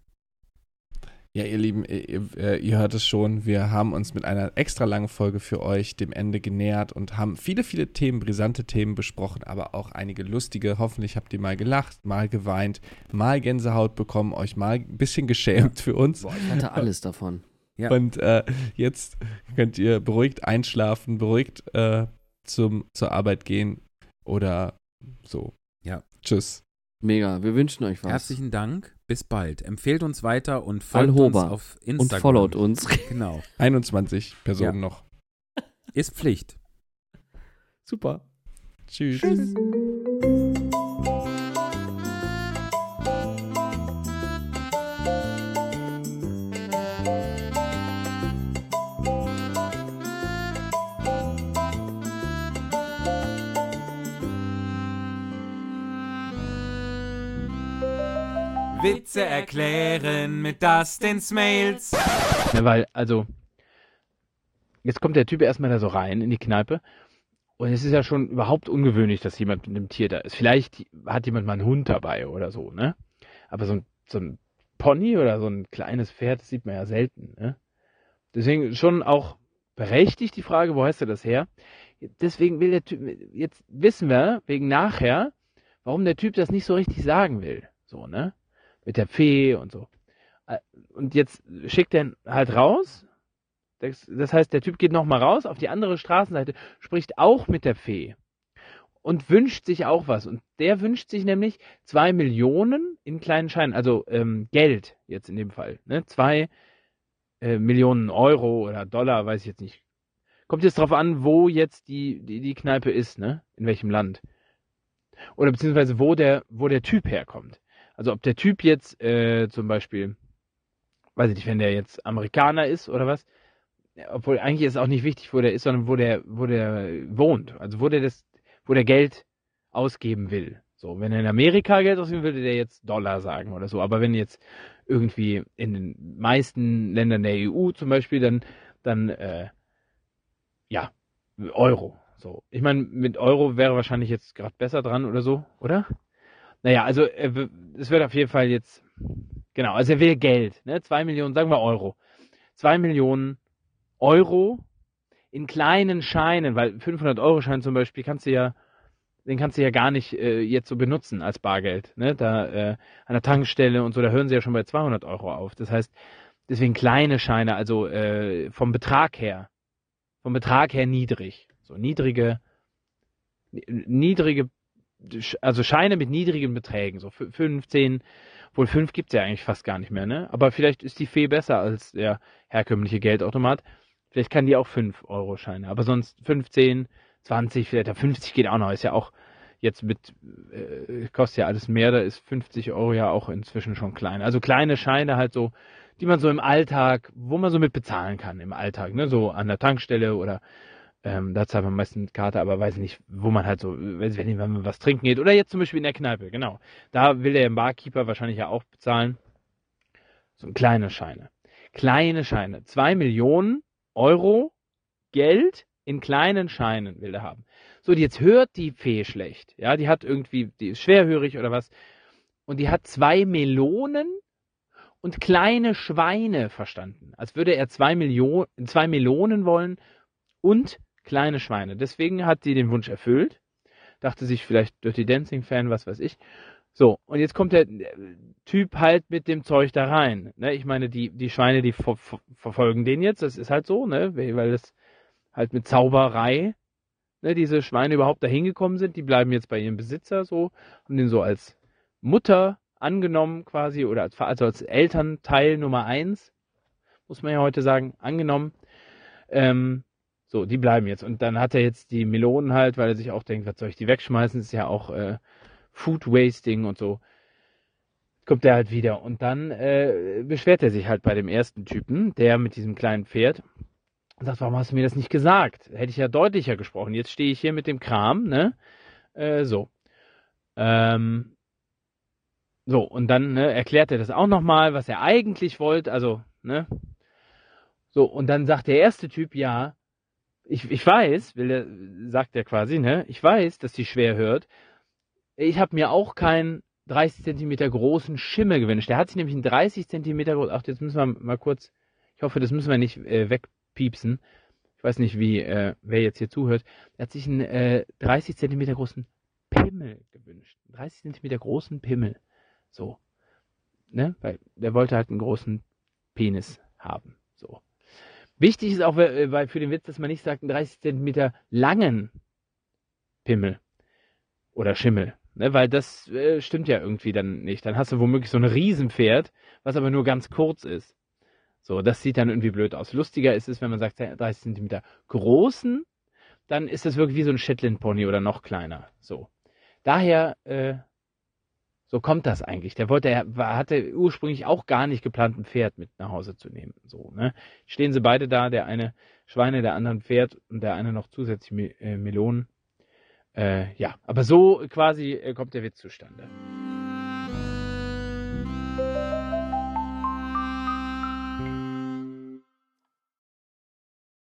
Ja, ihr Lieben, ihr, ihr, ihr hört es schon, wir haben uns mit einer extra langen Folge für euch dem Ende genähert und haben viele, viele Themen, brisante Themen besprochen, aber auch einige lustige. Hoffentlich habt ihr mal gelacht, mal geweint, mal Gänsehaut bekommen, euch mal ein bisschen geschämt für uns. Boah, ich hatte alles davon. Ja. Und äh, jetzt könnt ihr beruhigt einschlafen, beruhigt äh, zum, zur Arbeit gehen oder so. Ja. Tschüss. Mega. Wir wünschen euch was. Herzlichen Dank. Bis bald. Empfehlt uns weiter und folgt uns Alhoba. auf Und Instagram. followt uns. Genau. 21 Personen noch. Ist Pflicht. Super. Tschüss. Witze erklären mit Dustin's Mails. Ne, weil, also, jetzt kommt der Typ erstmal da so rein in die Kneipe. Und es ist ja schon überhaupt ungewöhnlich, dass jemand mit einem Tier da ist. Vielleicht hat jemand mal einen Hund dabei oder so, ne? Aber so ein, so ein Pony oder so ein kleines Pferd, das sieht man ja selten, ne? Deswegen schon auch berechtigt die Frage, wo heißt er das her? Deswegen will der Typ, jetzt wissen wir, wegen nachher, warum der Typ das nicht so richtig sagen will. So, ne? Mit der Fee und so. Äh, Und jetzt schickt er ihn halt raus. Das, heißt, der Typ geht nochmal raus auf die andere Straßenseite, spricht auch mit der Fee und wünscht sich auch was. Und der wünscht sich nämlich zwei Millionen in kleinen Scheinen, also ähm, Geld jetzt in dem Fall. Ne? Zwei äh, Millionen Euro oder Dollar, weiß ich jetzt nicht. Kommt jetzt drauf an, wo jetzt die, die, die Kneipe ist, ne? In welchem Land. Oder beziehungsweise wo der, wo der Typ herkommt. Also ob der Typ jetzt äh, zum Beispiel, weiß ich nicht, wenn der jetzt Amerikaner ist oder was, obwohl eigentlich ist auch nicht wichtig, wo der ist, sondern wo der, wo der wohnt. Also wo der das, wo der Geld ausgeben will. So, wenn er in Amerika Geld ausgeben würde der jetzt Dollar sagen oder so. Aber wenn jetzt irgendwie in den meisten Ländern der EU zum Beispiel, dann, dann, äh, ja, Euro. So. Ich meine, mit Euro wäre wahrscheinlich jetzt gerade besser dran oder so, oder? Naja, also w- es wird auf jeden Fall jetzt, genau, also er will Geld, ne? Zwei Millionen, sagen wir Euro. Zwei Millionen Euro in kleinen Scheinen, weil 500 Euro Schein zum Beispiel kannst du ja, den kannst du ja gar nicht äh, jetzt so benutzen als Bargeld, ne? Da äh, an der Tankstelle und so, da hören sie ja schon bei 200 Euro auf. Das heißt, deswegen kleine Scheine, also äh, vom Betrag her, vom Betrag her niedrig, so niedrige, ni- niedrige, also Scheine mit niedrigen Beträgen, so fü- 15, wohl 5 gibt's ja eigentlich fast gar nicht mehr, ne? Aber vielleicht ist die Fee besser als der herkömmliche Geldautomat. Vielleicht kann die auch 5 Euro Scheine, aber sonst 15, 20, vielleicht ja 50 geht auch noch, ist ja auch jetzt mit, äh, kostet ja alles mehr, da ist 50 Euro ja auch inzwischen schon klein. Also kleine Scheine halt so, die man so im Alltag, wo man so mit bezahlen kann im Alltag, ne? So an der Tankstelle oder ähm, da zahlt man meistens mit Karte, aber weiß nicht, wo man halt so, weiß ich wenn man was trinken geht. Oder jetzt zum Beispiel in der Kneipe, genau. Da will der Barkeeper wahrscheinlich ja auch bezahlen. So kleine Scheine. Kleine Scheine. Zwei Millionen Euro Geld in kleinen Scheinen will er haben. So, und jetzt hört die Fee schlecht. Ja, die hat irgendwie, die ist schwerhörig oder was. Und die hat zwei Melonen und kleine Schweine verstanden. Als würde er zwei Millionen, zwei Melonen wollen und kleine Schweine. Deswegen hat sie den Wunsch erfüllt. Dachte sich vielleicht Dirty Dancing Fan, was weiß ich. So, und jetzt kommt der Typ halt mit dem Zeug da rein. Ne? Ich meine, die, die Schweine, die ver ver verfolgen den jetzt. Das ist halt so, ne? Weil das halt mit Zauberei, ne, diese Schweine überhaupt dahin gekommen sind. Die bleiben jetzt bei ihrem Besitzer so, haben den so als Mutter angenommen quasi oder als, also als Elternteil Nummer eins, muss man ja heute sagen, angenommen. Ähm, so, die bleiben jetzt. Und dann hat er jetzt die Melonen halt, weil er sich auch denkt, was soll ich die wegschmeißen? ist ja auch äh, Food Wasting und so. Kommt er halt wieder. Und dann äh, beschwert er sich halt bei dem ersten Typen, der mit diesem kleinen Pferd. Und sagt, warum hast du mir das nicht gesagt? Hätte ich ja deutlicher gesprochen. Jetzt stehe ich hier mit dem Kram, ne? Äh, so. Ähm, so, und dann ne, erklärt er das auch nochmal, was er eigentlich wollte. Also, ne? So, und dann sagt der erste Typ, ja, ich, ich weiß, will er, sagt er quasi, ne? Ich weiß, dass die schwer hört. ich habe mir auch keinen 30 Zentimeter großen Schimmel gewünscht. Der hat sich nämlich einen 30 Zentimeter großen, ach, jetzt müssen wir mal kurz, ich hoffe, das müssen wir nicht äh, wegpiepsen. Ich weiß nicht, wie, äh, wer jetzt hier zuhört. Er hat sich einen äh, 30 Zentimeter großen Pimmel gewünscht. Einen 30 Zentimeter großen Pimmel. So. Ne? Weil der wollte halt einen großen Penis haben. So. Wichtig ist auch äh, weil für den Witz, dass man nicht sagt, einen 30 Zentimeter langen Pimmel oder Schimmel. Ne, weil das äh, stimmt ja irgendwie dann nicht. Dann hast du womöglich so ein Riesenpferd, was aber nur ganz kurz ist. So, das sieht dann irgendwie blöd aus. Lustiger ist es, wenn man sagt 30 Zentimeter großen, dann ist das wirklich wie so ein Shetland Pony oder noch kleiner. So. Daher, äh, so kommt das eigentlich. Der wollte, er hatte ursprünglich auch gar nicht geplant, ein Pferd mit nach Hause zu nehmen. So, ne? Stehen sie beide da, der eine Schweine, der andere ein Pferd und der eine noch zusätzlich äh, Melonen. Äh, ja, aber so quasi äh, kommt der Witz zustande.